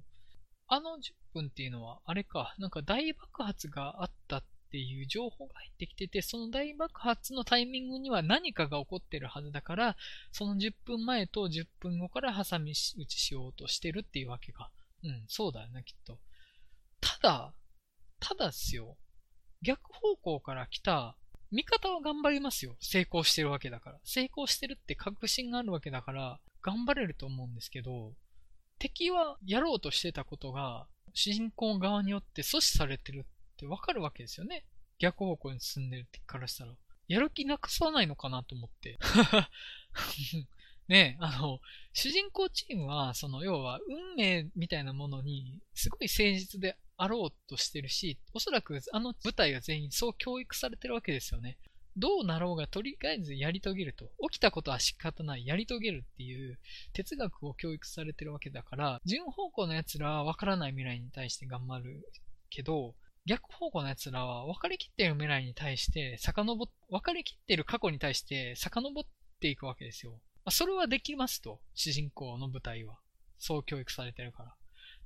あの10分っていうのは、あれか、なんか大爆発があったっていう情報が入ってきてて、その大爆発のタイミングには何かが起こってるはずだから、その10分前と10分後から挟み撃ちしようとしてるっていうわけか。うん、そうだよね、きっと。ただ、ただっすよ。逆方向から来た味方は頑張りますよ。成功してるわけだから。成功してるって確信があるわけだから、頑張れると思うんですけど、敵はやろうとしてたことが、主人公側によって阻止されてるってわかるわけですよね。逆方向に進んでる敵からしたら。やる気なくさないのかなと思って。ねえあの、主人公チームは、その、要は、運命みたいなものに、すごい誠実であろうとしてるし、おそらくあの部隊が全員そう教育されてるわけですよね。どうなろうがとりあえずやり遂げると。起きたことは仕方ない。やり遂げるっていう哲学を教育されてるわけだから、順方向の奴らは分からない未来に対して頑張るけど、逆方向の奴らは分かりきってる未来に対して遡っ、分かりきってる過去に対して遡っていくわけですよ。それはできますと、主人公の舞台は。そう教育されてるから。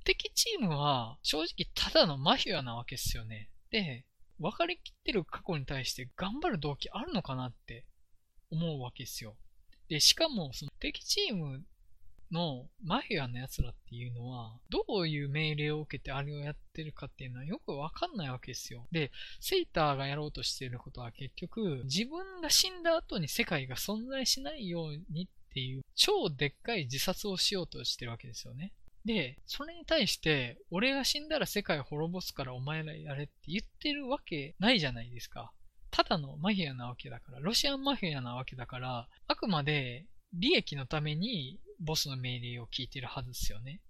敵チームは正直ただのマフィアなわけですよね。で、分かりきってる過去に対して頑張る動機あるのかなって思うわけですよ。で、しかもその敵チームのマフィアの奴らっていうのは、どういう命令を受けてあれをやってるかっていうのはよくわかんないわけですよ。で、セイターがやろうとしていることは結局、自分が死んだ後に世界が存在しないようにっていう、超でっかい自殺をしようとしてるわけですよね。で、それに対して、俺が死んだら世界を滅ぼすからお前らやれって言ってるわけないじゃないですか。ただのマフィアなわけだから、ロシアンマフィアなわけだから、あくまで利益のためにボスの命令を聞いてるはずですよね。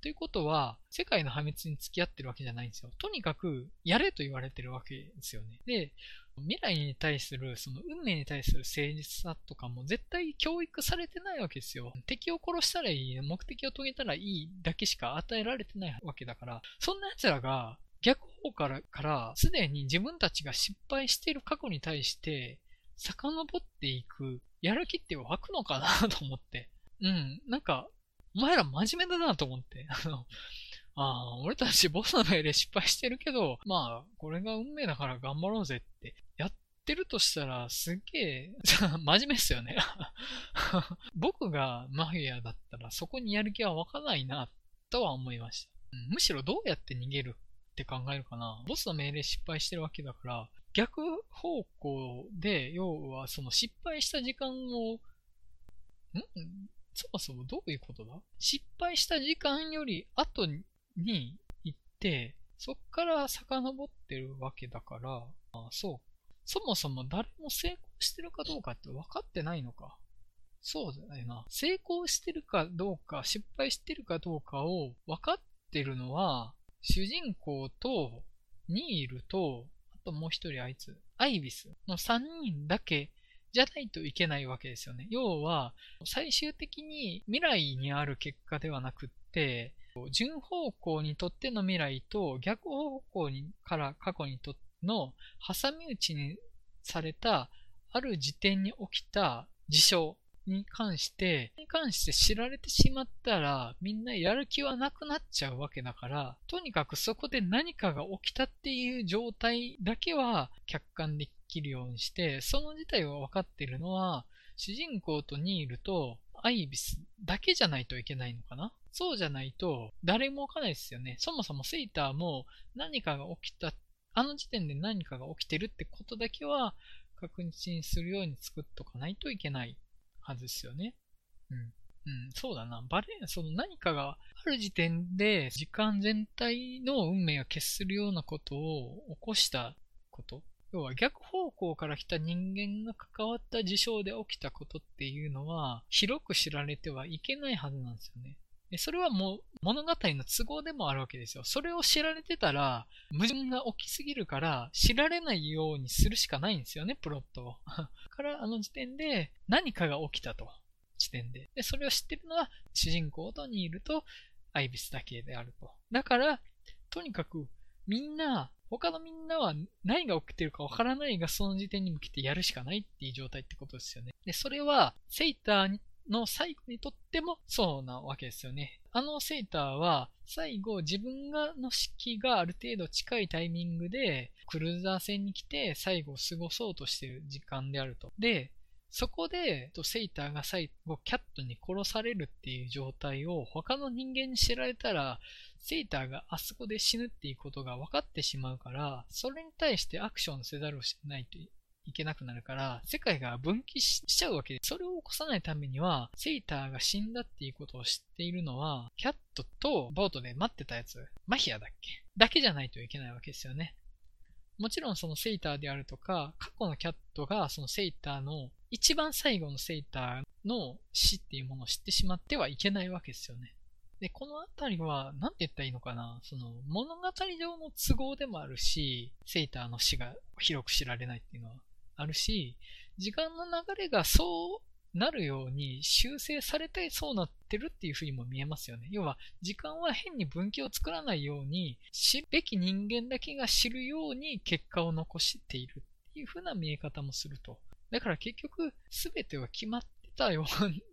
ということは、世界の破滅に付き合ってるわけじゃないんですよ。とにかく、やれと言われてるわけですよね。で、未来に対する、その運命に対する誠実さとかも絶対教育されてないわけですよ。敵を殺したらいい、目的を遂げたらいいだけしか与えられてないわけだから、そんな奴らが逆方からから、すでに自分たちが失敗している過去に対して、遡っていく、やる気って湧くのかなと思って。うん、なんか、お前ら真面目だなと思って。あの、ああ、俺たちボスの命令失敗してるけど、まあ、これが運命だから頑張ろうぜってやってるとしたら、すっげえ、真面目っすよね。僕がマフィアだったら、そこにやる気は湧かないな、とは思いました。むしろどうやって逃げるって考えるかな。ボスの命令失敗してるわけだから、逆方向で、要はその失敗した時間を、ん？そもそもどういうことだ？失敗した時間より後に行って、そっから遡ってるわけだから、あそう。そもそも誰も成功してるかどうかって分かってないのか。そうだよな。成功してるかどうか、失敗してるかどうかを分かってるのは、主人公とニールと、あともう一人あいつ、アイビスの3人だけじゃないといけないわけですよね。要は、最終的に未来にある結果ではなくって、順方向にとっての未来と逆方向にから過去にとっての挟み撃ちにされたある時点に起きた事象に関して、に関して知られてしまったら、みんなやる気はなくなっちゃうわけだから、とにかくそこで何かが起きたっていう状態だけは客観できるようにして、その自体が分かっているのは、主人公とニールとアイビスだけじゃないといけないのかな？そうじゃないと誰もわかないですよね。そもそもセイターも何かが起きた、あの時点で何かが起きてるってことだけは確認するように作っとかないといけないはずですよね。うん。うん、そうだな。バレ、その何かがある時点で時間全体の運命を決するようなことを起こしたこと？要は逆方向から来た人間が関わった事象で起きたことっていうのは広く知られてはいけないはずなんですよね。それはもう物語の都合でもあるわけですよ。それを知られてたら矛盾が起きすぎるから知られないようにするしかないんですよね、プロットを。からあの時点で何かが起きたと。時点で。で、それを知ってるのは主人公とニールとアイビスだけであると。だから、とにかくみんな他のみんなは何が起きてるかわからないが、その時点に向けてやるしかないっていう状態ってことですよね。で、それは、セイターの最後にとってもそうなわけですよね。あのセイターは、最後自分がの式がある程度近いタイミングで、クルーザー戦に来て最後を過ごそうとしてる時間であると。で、そこで、セイターが最後キャットに殺されるっていう状態を他の人間に知られたら、セイターがあそこで死ぬっていうことが分かってしまうから、それに対してアクションせざるをしないといけなくなるから、世界が分岐しちゃうわけで、それを起こさないためには、セイターが死んだっていうことを知っているのは、キャットとボートで待ってたやつ、マヒアだっけ？だけじゃないといけないわけですよね。もちろんそのセイターであるとか、過去のキャットがそのセイターの一番最後のセイターの死っていうものを知ってしまってはいけないわけですよね。で、このあたりは、なんて言ったらいいのかな、その、物語上の都合でもあるし、セイターの死が広く知られないっていうのはあるし、時間の流れがそうなるように修正されてそうなってるっていうふうにも見えますよね。要は、時間は変に分岐を作らないように、知るべき人間だけが知るように結果を残しているっていうふうな見え方もすると。だから結局、すべては決まってたよ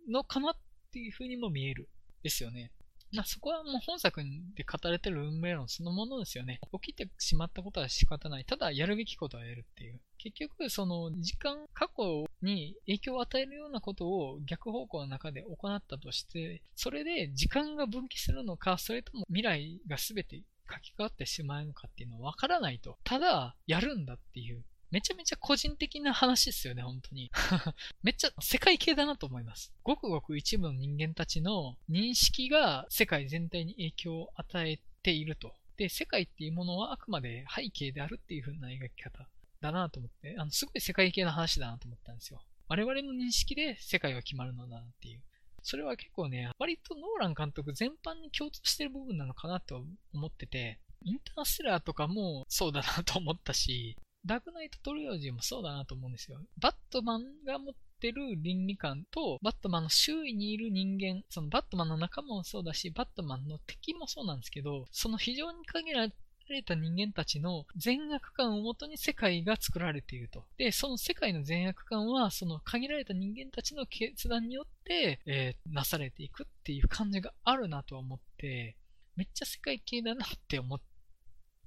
のかなっていうふうにも見える。ですよね。まあ、そこはもう本作で語られてる運命論そのものですよね。起きてしまったことは仕方ない。ただ、やるべきことはやるっていう。結局、その、時間、過去に影響を与えるようなことを逆方向の中で行ったとして、それで時間が分岐するのか、それとも未来が全て書き換わってしまうのかっていうのはわからないと。ただ、やるんだっていう。めちゃめちゃ個人的な話ですよね、本当に。めっちゃ世界系だなと思います。ごくごく一部の人間たちの認識が世界全体に影響を与えていると。で、世界っていうものはあくまで背景であるっていう風な描き方だなと思って、あの、すごい世界系な話だなと思ったんですよ。我々の認識で世界が決まるのだなっていう。それは結構ね、割とノーラン監督全般に共通してる部分なのかなと思ってて、インターステラーとかもそうだなと思ったし、ダークナイトトリオジーもそうだなと思うんですよ。バットマンが持ってる倫理観と、バットマンの周囲にいる人間、そのバットマンの仲間もそうだし、バットマンの敵もそうなんですけど、その非常に限られた人間たちの善悪感をもとに世界が作られていると。で、その世界の善悪感は、その限られた人間たちの決断によって、えー、なされていくっていう感じがあるなとは思って、めっちゃ世界系だなって思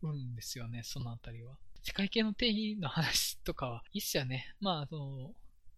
うんですよね、そのあたりは。世界系の定義の話とかはいいっすよね。まあ、その、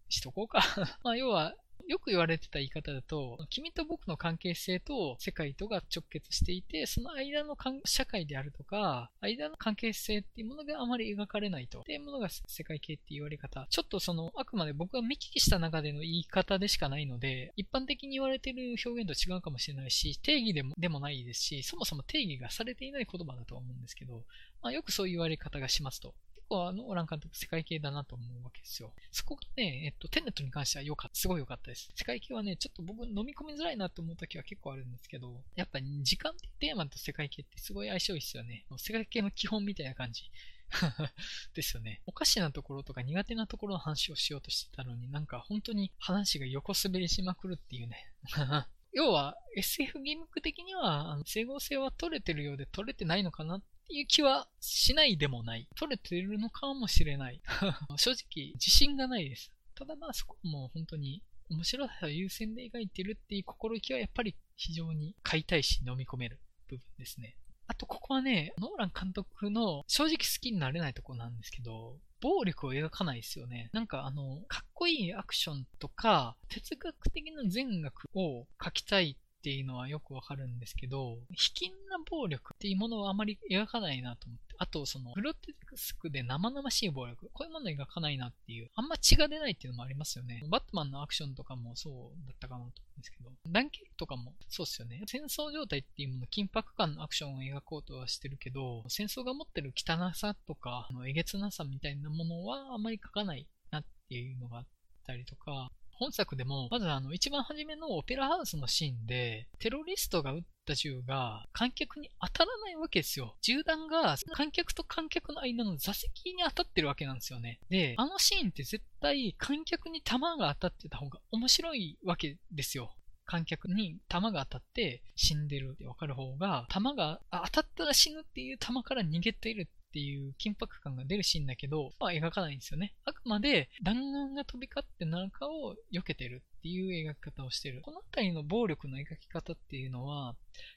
しとこうか まあ、要は、よく言われてた言い方だと、君と僕の関係性と世界とが直結していて、その間の社会であるとか、間の関係性っていうものがあまり描かれないと。っていうものが世界系って言われ方。ちょっとその、あくまで僕が見聞きした中での言い方でしかないので、一般的に言われてる表現と違うかもしれないし、定義でもでもないですし、そもそも定義がされていない言葉だと思うんですけど、まあ、よくそういう言われ方がしますと。構あのオラン監督世界系だなと思うわけですよ。そこがね、えっと、テネットに関しては良かった。すごい良かったです。世界系はね、ちょっと僕飲み込みづらいなと思う時は結構あるんですけど、やっぱ時間ってテーマと世界系ってすごい相性いいっすよね。世界系の基本みたいな感じ。ですよね。おかしなところとか苦手なところの話をしようとしてたのになんか本当に話が横滑りしまくるっていうね。要は SF ギミック的には整合性は取れてるようで取れてないのかなっっていう気はしないでもない。取れてるのかもしれない。正直、自信がないです。ただまあそこも本当に面白さを優先で描いてるっていう心意気はやっぱり非常に買いたいし飲み込める部分ですね。あとここはね、ノーラン監督の正直好きになれないとこなんですけど、暴力を描かないですよね。なんかあの、かっこいいアクションとか、哲学的な善悪を描きたいっていうのはよくわかるんですけど、卑近な暴力っていうものはあまり描かないなと思って。あと、その、グロテスクで生々しい暴力。こういうもの描かないなっていう。あんま血が出ないっていうのもありますよね。バットマンのアクションとかもそうだったかなと思うんですけど。ダンケルとかもそうっすよね。戦争状態っていうもの、緊迫感のアクションを描こうとはしてるけど、戦争が持ってる汚さとか、えげつなさみたいなものはあまり描かないなっていうのがあったりとか、本作でも、まずあの、一番初めのオペラハウスのシーンで、テロリストが撃った銃が観客に当たらないわけですよ。銃弾が観客と観客の間の座席に当たってるわけなんですよね。で、あのシーンって絶対観客に弾が当たってた方が面白いわけですよ。観客に弾が当たって死んでるって分かる方が、弾が当たったら死ぬっていう弾から逃げているっていう緊迫感が出るシーンだけど、まあ、描かないんですよね。あくまで弾丸が飛び交って中を避けてるっていう描き方をしてる。この辺りの暴力の描き方っていうのは、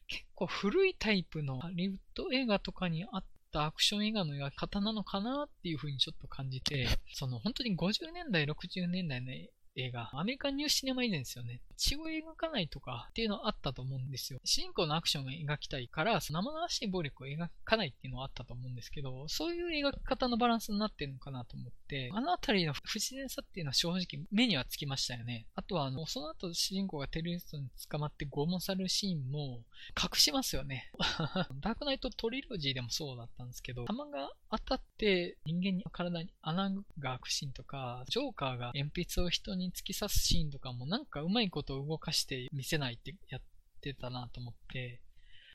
結構古いタイプのハリウッド映画とかにあったアクション映画の描き方なのかなっていうふうにちょっと感じて、その本当に50年代、60年代の映画、アメリカンニューシネマ以前ですよね。血を描かないとかっていうのはあったと思うんですよ。主人公のアクションを描きたいから、生々しい暴力を描かないっていうのはあったと思うんですけど、そういう描き方のバランスになってるのかなと思って、あのあたりの不自然さっていうのは正直目にはつきましたよね。あとは、あの、その後主人公がテロリストに捕まって拷問されるシーンも隠しますよね。ダークナイトトリロジーでもそうだったんですけど、弾が当たって人間に体に穴が開くシーンとか、ジョーカーが鉛筆を人にに突き刺すシーンとかもなんかうまいことを動かして見せないってやってたなと思って、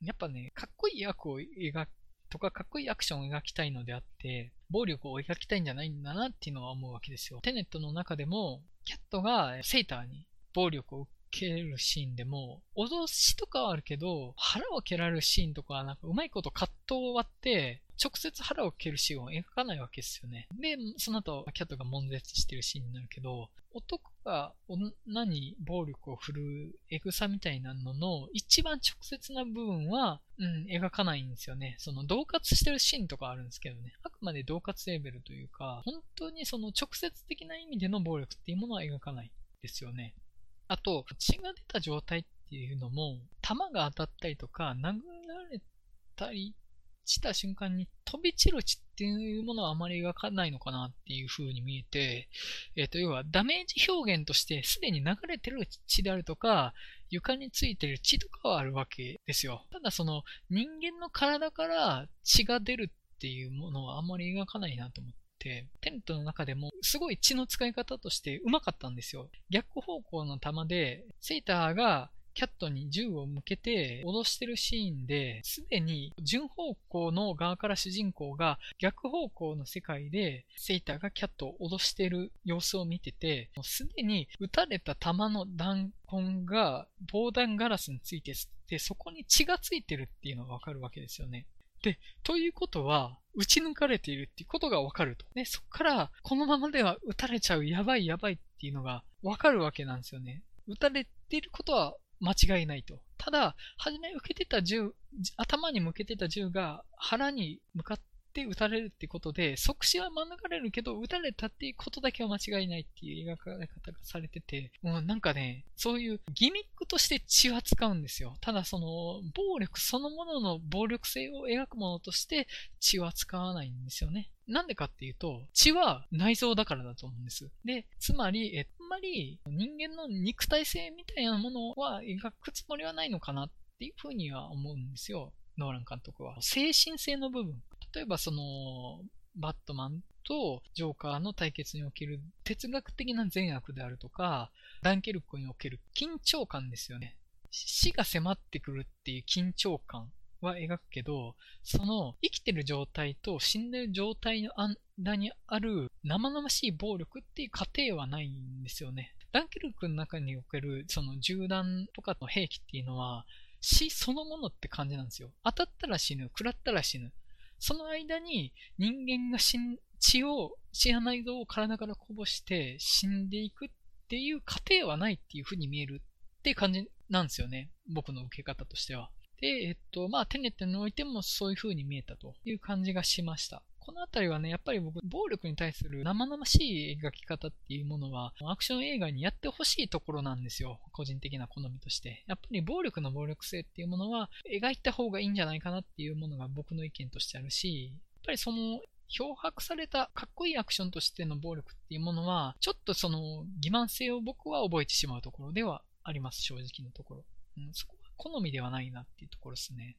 やっぱね、かっこいい役を描くとかかっこいいアクションを描きたいのであって、暴力を描きたいんじゃないんだなっていうのは思うわけですよ。テネットの中でも、キャットがセーターに暴力を受けるシーンでも、脅しとかはあるけど、腹を蹴られるシーンとかはなんかうまいこと葛藤を割って、直接腹を蹴るシーンを描かないわけですよね。で、その後、キャットが悶絶してるシーンになるけど、男が女に暴力を振るうエグさみたいなのの一番直接な部分は、うん、描かないんですよね。その、恫喝してるシーンとかあるんですけどね。あくまで恫喝レベルというか、本当にその直接的な意味での暴力っていうものは描かないですよね。あと、血が出た状態っていうのも、弾が当たったりとか、殴られたりした瞬間に飛び散る血っていうものはあまり描かないのかなっていう風に見えて、えっ、ー、と、要はダメージ表現としてすでに流れてる血であるとか、床についてる血とかはあるわけですよ。ただその人間の体から血が出るっていうものはあまり描かないなと思って。テントの中でもすごい血の使い方としてうまかったんですよ。逆方向の球で、セイターがキャットに銃を向けて脅してるシーンで、すでに順方向の側から主人公が逆方向の世界でセイターがキャットを脅してる様子を見てて、すでに撃たれた弾の弾痕が防弾ガラスについてて、そこに血がついてるっていうのがわかるわけですよね。で、ということは、撃ち抜かれているっていうことがわかると。ね、そっから、このままでは撃たれちゃう、やばいやばいっていうのがわかるわけなんですよね。撃たれていることは間違いないと。ただ、初め受けてた銃、頭に向けてた銃が腹に向かってて撃たれるってことで、即死は免れるけど、撃たれたっていうことだけは間違いないっていう描かれ方がされてて、もうなんかね、そういうギミックとして血は使うんですよ。ただその、暴力そのものの暴力性を描くものとして血は使わないんですよね。なんでかっていうと、血は内臓だからだと思うんです。で、つまり、え、あんまり人間の肉体性みたいなものは描くつもりはないのかなっていうふうには思うんですよ。ノーラン監督は。精神性の部分。例えばその、バットマンとジョーカーの対決における哲学的な善悪であるとか、ダンケルクにおける緊張感ですよね。死が迫ってくるっていう緊張感は描くけど、その生きてる状態と死んでる状態の間にある生々しい暴力っていう過程はないんですよね。ダンケルクの中におけるその銃弾とかの兵器っていうのは死そのものって感じなんですよ。当たったら死ぬ、食らったら死ぬ。その間に人間が死ん血を、血や内臓を体からこぼして死んでいくっていう過程はないっていうふうに見えるって感じなんですよね。僕の受け方としては。で、えっと、まあ、テネットにおいてもそういうふうに見えたという感じがしました。このあたりはね、やっぱり僕、暴力に対する生々しい描き方っていうものは、アクション映画にやってほしいところなんですよ。個人的な好みとして。やっぱり暴力の暴力性っていうものは、描いた方がいいんじゃないかなっていうものが僕の意見としてあるし、やっぱりその、漂白されたかっこいいアクションとしての暴力っていうものは、ちょっとその欺瞞性を僕は覚えてしまうところではあります、正直なところ。うん、そこは好みではないなっていうところですね。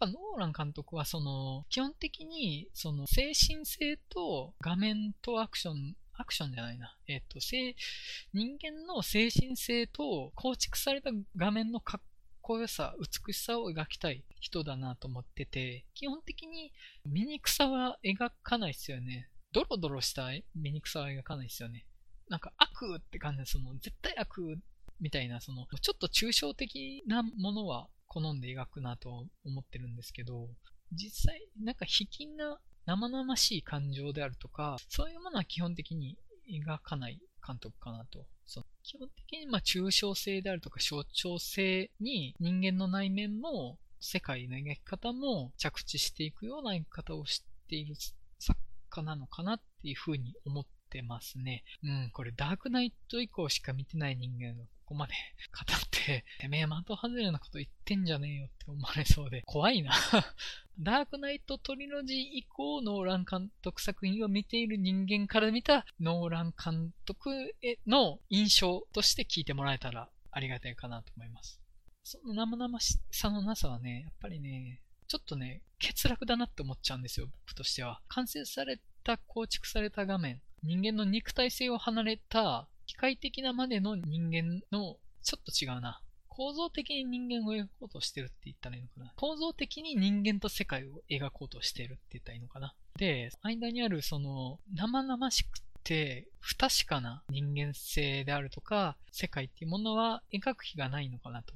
やっぱノーラン監督はその、基本的にその精神性と画面とアクション、アクションじゃないな。えっ、と、人間の精神性と構築された画面のかっこよさ、美しさを描きたい人だなと思ってて、基本的に醜さは描かないですよね。ドロドロした醜さは描かないですよね。なんか悪って感じです、その絶対悪みたいな、その、ちょっと抽象的なものは好んで描くなと思ってるんですけど、実際、なんか卑近な生々しい感情であるとか、そういうものは基本的に描かない監督かなと。その基本的にまあ抽象性であるとか象徴性に人間の内面も世界の描き方も着地していくような描き方をしている作家なのかなっていうふうに思ってますね。うん、これダークナイト以降しか見てない人間がこまで語って、てめえ的外れなこと言ってんじゃねえよって思われそうで、怖いな ダークナイトトリロジー以降、ノーラン監督作品を見ている人間から見た、ノーラン監督への印象として聞いてもらえたらありがたいかなと思います。その生々しさのなさはね、やっぱりね、ちょっとね、欠落だなって思っちゃうんですよ、僕としては。完成された、構築された画面、人間の肉体性を離れた機械的なまでの人間の、ちょっと違うな。構造的に人間を描こうとしてるって言ったらいいのかな。構造的に人間と世界を描こうとしてるって言ったらいいのかな。で、間にあるその生々しくて不確かな人間性であるとか、世界っていうものは描く気がないのかなと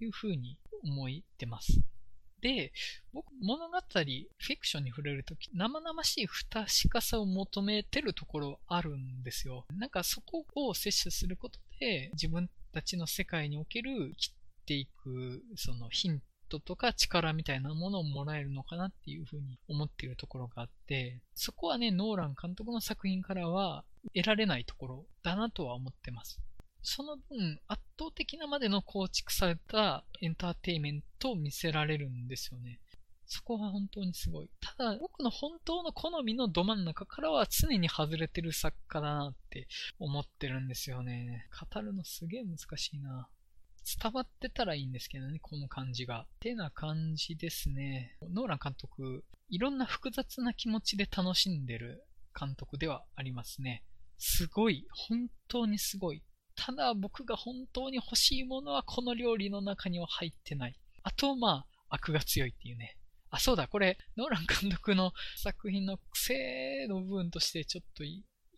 いうふうに思ってます。で、僕、物語、フィクションに触れるとき、生々しい不確かさを求めてるところあるんですよ。なんかそこを摂取することで、自分たちの世界における生きていく、そのヒントとか力みたいなものをもらえるのかなっていうふうに思っているところがあって、そこはね、ノーラン監督の作品からは得られないところだなとは思ってます。その分、圧倒的なまでの構築されたエンターテイメントを見せられるんですよね。そこは本当にすごい。ただ、僕の本当の好みのど真ん中からは常に外れてる作家だなって思ってるんですよね。語るのすげえ難しいな。伝わってたらいいんですけどね、この感じが。ってな感じですね。ノーラン監督、いろんな複雑な気持ちで楽しんでる監督ではありますね。すごい、本当にすごいただ僕が本当に欲しいものはこの料理の中には入ってない。あと、まあ、悪が強いっていうね。あ、そうだ、これ、ノーラン監督の作品の癖の部分としてちょっと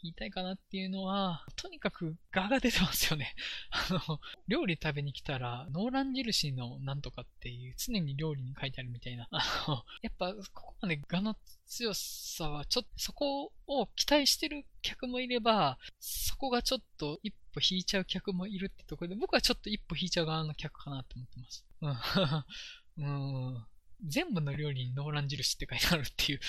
言いたいかなっていうのは、とにかく画が出てますよね。あの、料理食べに来たら、ノーラン印のなんとかっていう、常に料理に書いてあるみたいな。あの、やっぱ、ここまで画の強さは、ちょっと、そこを期待してる客もいれば、そこがちょっと一歩引いちゃう客もいるってところで、僕はちょっと一歩引いちゃう側の客かなと思ってます。うん。うん全部の料理にノーラン印って書いてあるっていう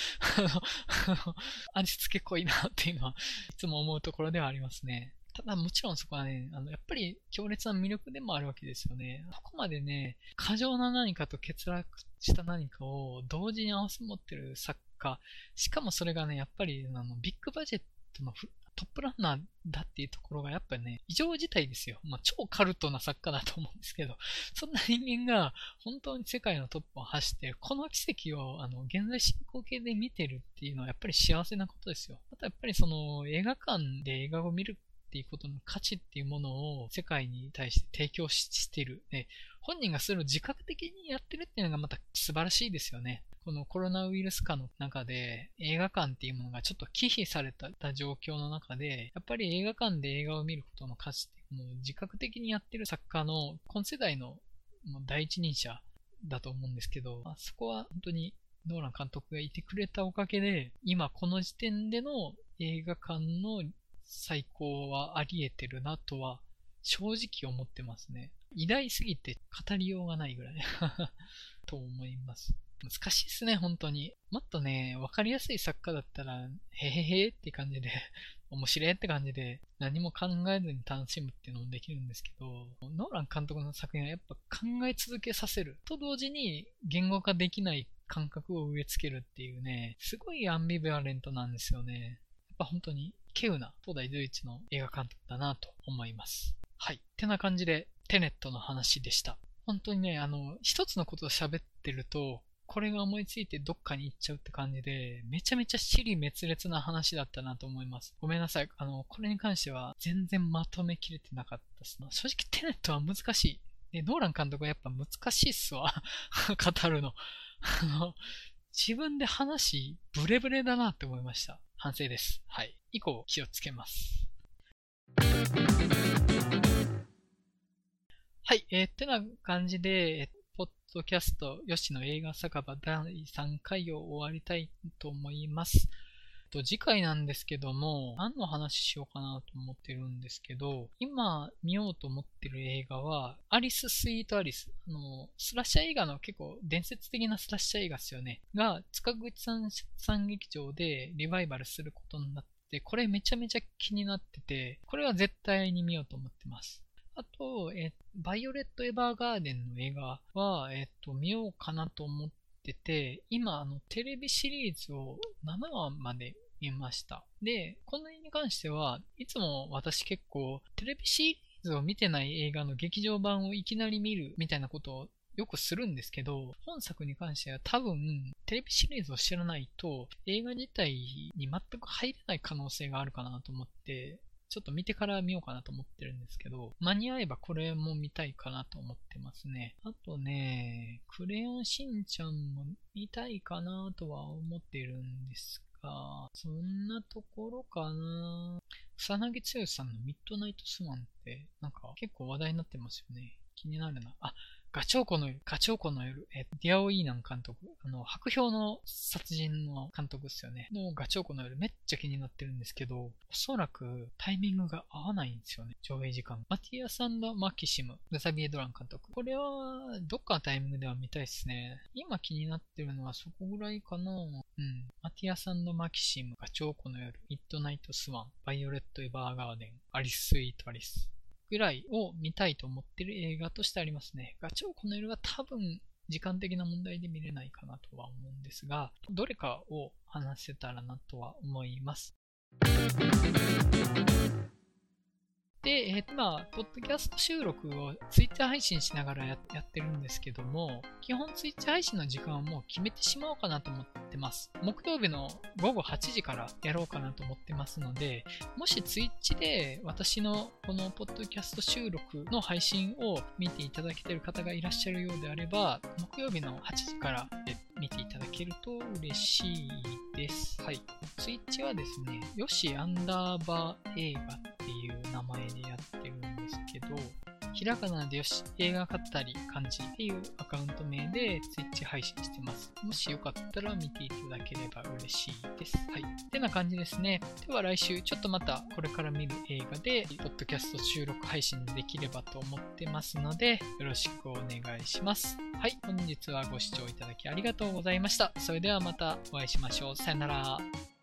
味付け濃いなっていうのは、いつも思うところではありますね。ただもちろんそこはね、あの、やっぱり強烈な魅力でもあるわけですよね。ここまでね、過剰な何かと欠落した何かを同時に合わせ持ってる作家、しかもそれがね、やっぱりあのビッグバジェットのトップランナーだっていうところがやっぱね、異常事態ですよ。まあ、超カルトな作家だと思うんですけど、そんな人間が本当に世界のトップを走って、この奇跡をあの現在進行形で見てるっていうのはやっぱり幸せなことですよ。あとやっぱりその映画館で映画を見るっていうことの価値っていうものを世界に対して提供してる。ね、本人がそれを自覚的にやってるっていうのがまた素晴らしいですよね。このコロナウイルス禍の中で映画館っていうものがちょっと忌避された状況の中で、やっぱり映画館で映画を見ることの価値っていう自覚的にやってる作家の今世代の第一人者だと思うんですけど、あそこは本当にノーラン監督がいてくれたおかげで、今この時点での映画館の最高はあり得てるなとは正直思ってますね。偉大すぎて語りようがないぐらい と思います。難しいですね、本当に。もっとね、わかりやすい作家だったら、へへへって感じで、面白いって感じで、何も考えずに楽しむっていうのもできるんですけど、ノーラン監督の作品はやっぱ考え続けさせると同時に言語化できない感覚を植え付けるっていうね、すごいアンビバレントなんですよね。やっぱ本当に、稀有な東大随一の映画監督だなと思います。はい。ってな感じで、テネットの話でした。本当にね、あの、一つのことを喋ってると、これが思いついてどっかに行っちゃうって感じで、めちゃめちゃ尻滅裂な話だったなと思います。ごめんなさい。あの、これに関しては全然まとめきれてなかったですな。正直テネットは難しい。で、ノーラン監督はやっぱ難しいっすわ。語るの。あの、自分で話、ブレブレだなって思いました。反省です。はい。以降気をつけます。はい。えー、ってな感じで、ポッドキャスト、よしの映画酒場第3回を終わりたいと思います。と次回なんですけども、何の話しようかなと思ってるんですけど、今見ようと思ってる映画は、アリス・スイート・アリス。あの、スラッシャー映画の結構伝説的なスラッシャー映画ですよね。が、塚口さんさん劇場でリバイバルすることになって、これめちゃめちゃ気になってて、これは絶対に見ようと思ってます。あと、えバイオレット・エヴァーガーデンの映画は、えっと、見ようかなと思ってて、今、あの、テレビシリーズを7話まで見ました。で、この映に関しては、いつも私結構、テレビシリーズを見てない映画の劇場版をいきなり見るみたいなことをよくするんですけど、本作に関しては多分、テレビシリーズを知らないと、映画自体に全く入れない可能性があるかなと思って、ちょっと見てから見ようかなと思ってるんですけど、間に合えばこれも見たいかなと思ってますね。あとね、クレヨンしんちゃんも見たいかなとは思ってるんですが、そんなところかな草薙剛さんのミッドナイトスワンって、なんか結構話題になってますよね。気になるな。あ、ガチョウコの夜、ガチョウコの夜、えディアオ・イーナン監督、あの、薄氷の殺人の監督ですよね。のガチョウコの夜めっちゃ気になってるんですけど、おそらくタイミングが合わないんですよね、上映時間。マティアス・アンド・マキシム、グザビエ・ドラン監督。これは、どっかのタイミングでは見たいですね。今気になってるのはそこぐらいかな。うん。マティアス・アンド・マキシム、鵞鳥湖の夜、ミッドナイト・スワン、バイオレット・エヴァーガーデン、アリス・スイート・アリス。ぐらいを見たいと思ってる映画としてありますね。ガチョウこの色は多分時間的な問題で見れないかなとは思うんですが、どれかを話せたらなとは思います。で、えー、まあ、ポッドキャスト収録をツイッター配信しながらやってるんですけども、基本ツイッター配信の時間はもう決めてしまおうかなと思ってます。木曜日の午後8時からやろうかなと思ってますので、もしツイッチで私のこのポッドキャスト収録の配信を見ていただけてる方がいらっしゃるようであれば、木曜日の8時から見ていただけると嬉しいです。はい。ツイッチはですね、よしアンダーバー映画っていう名前でやってるんですけど、ひらがなでよし、映画買ったり漢字っていうアカウント名で Twitch 配信してます。もしよかったら見ていただければ嬉しいです。はい。ってな感じですね。では来週、ちょっとまたこれから見る映画で、ポッドキャスト収録配信できればと思ってますので、よろしくお願いします。はい。本日はご視聴いただきありがとうございました。それではまたお会いしましょう。さよなら。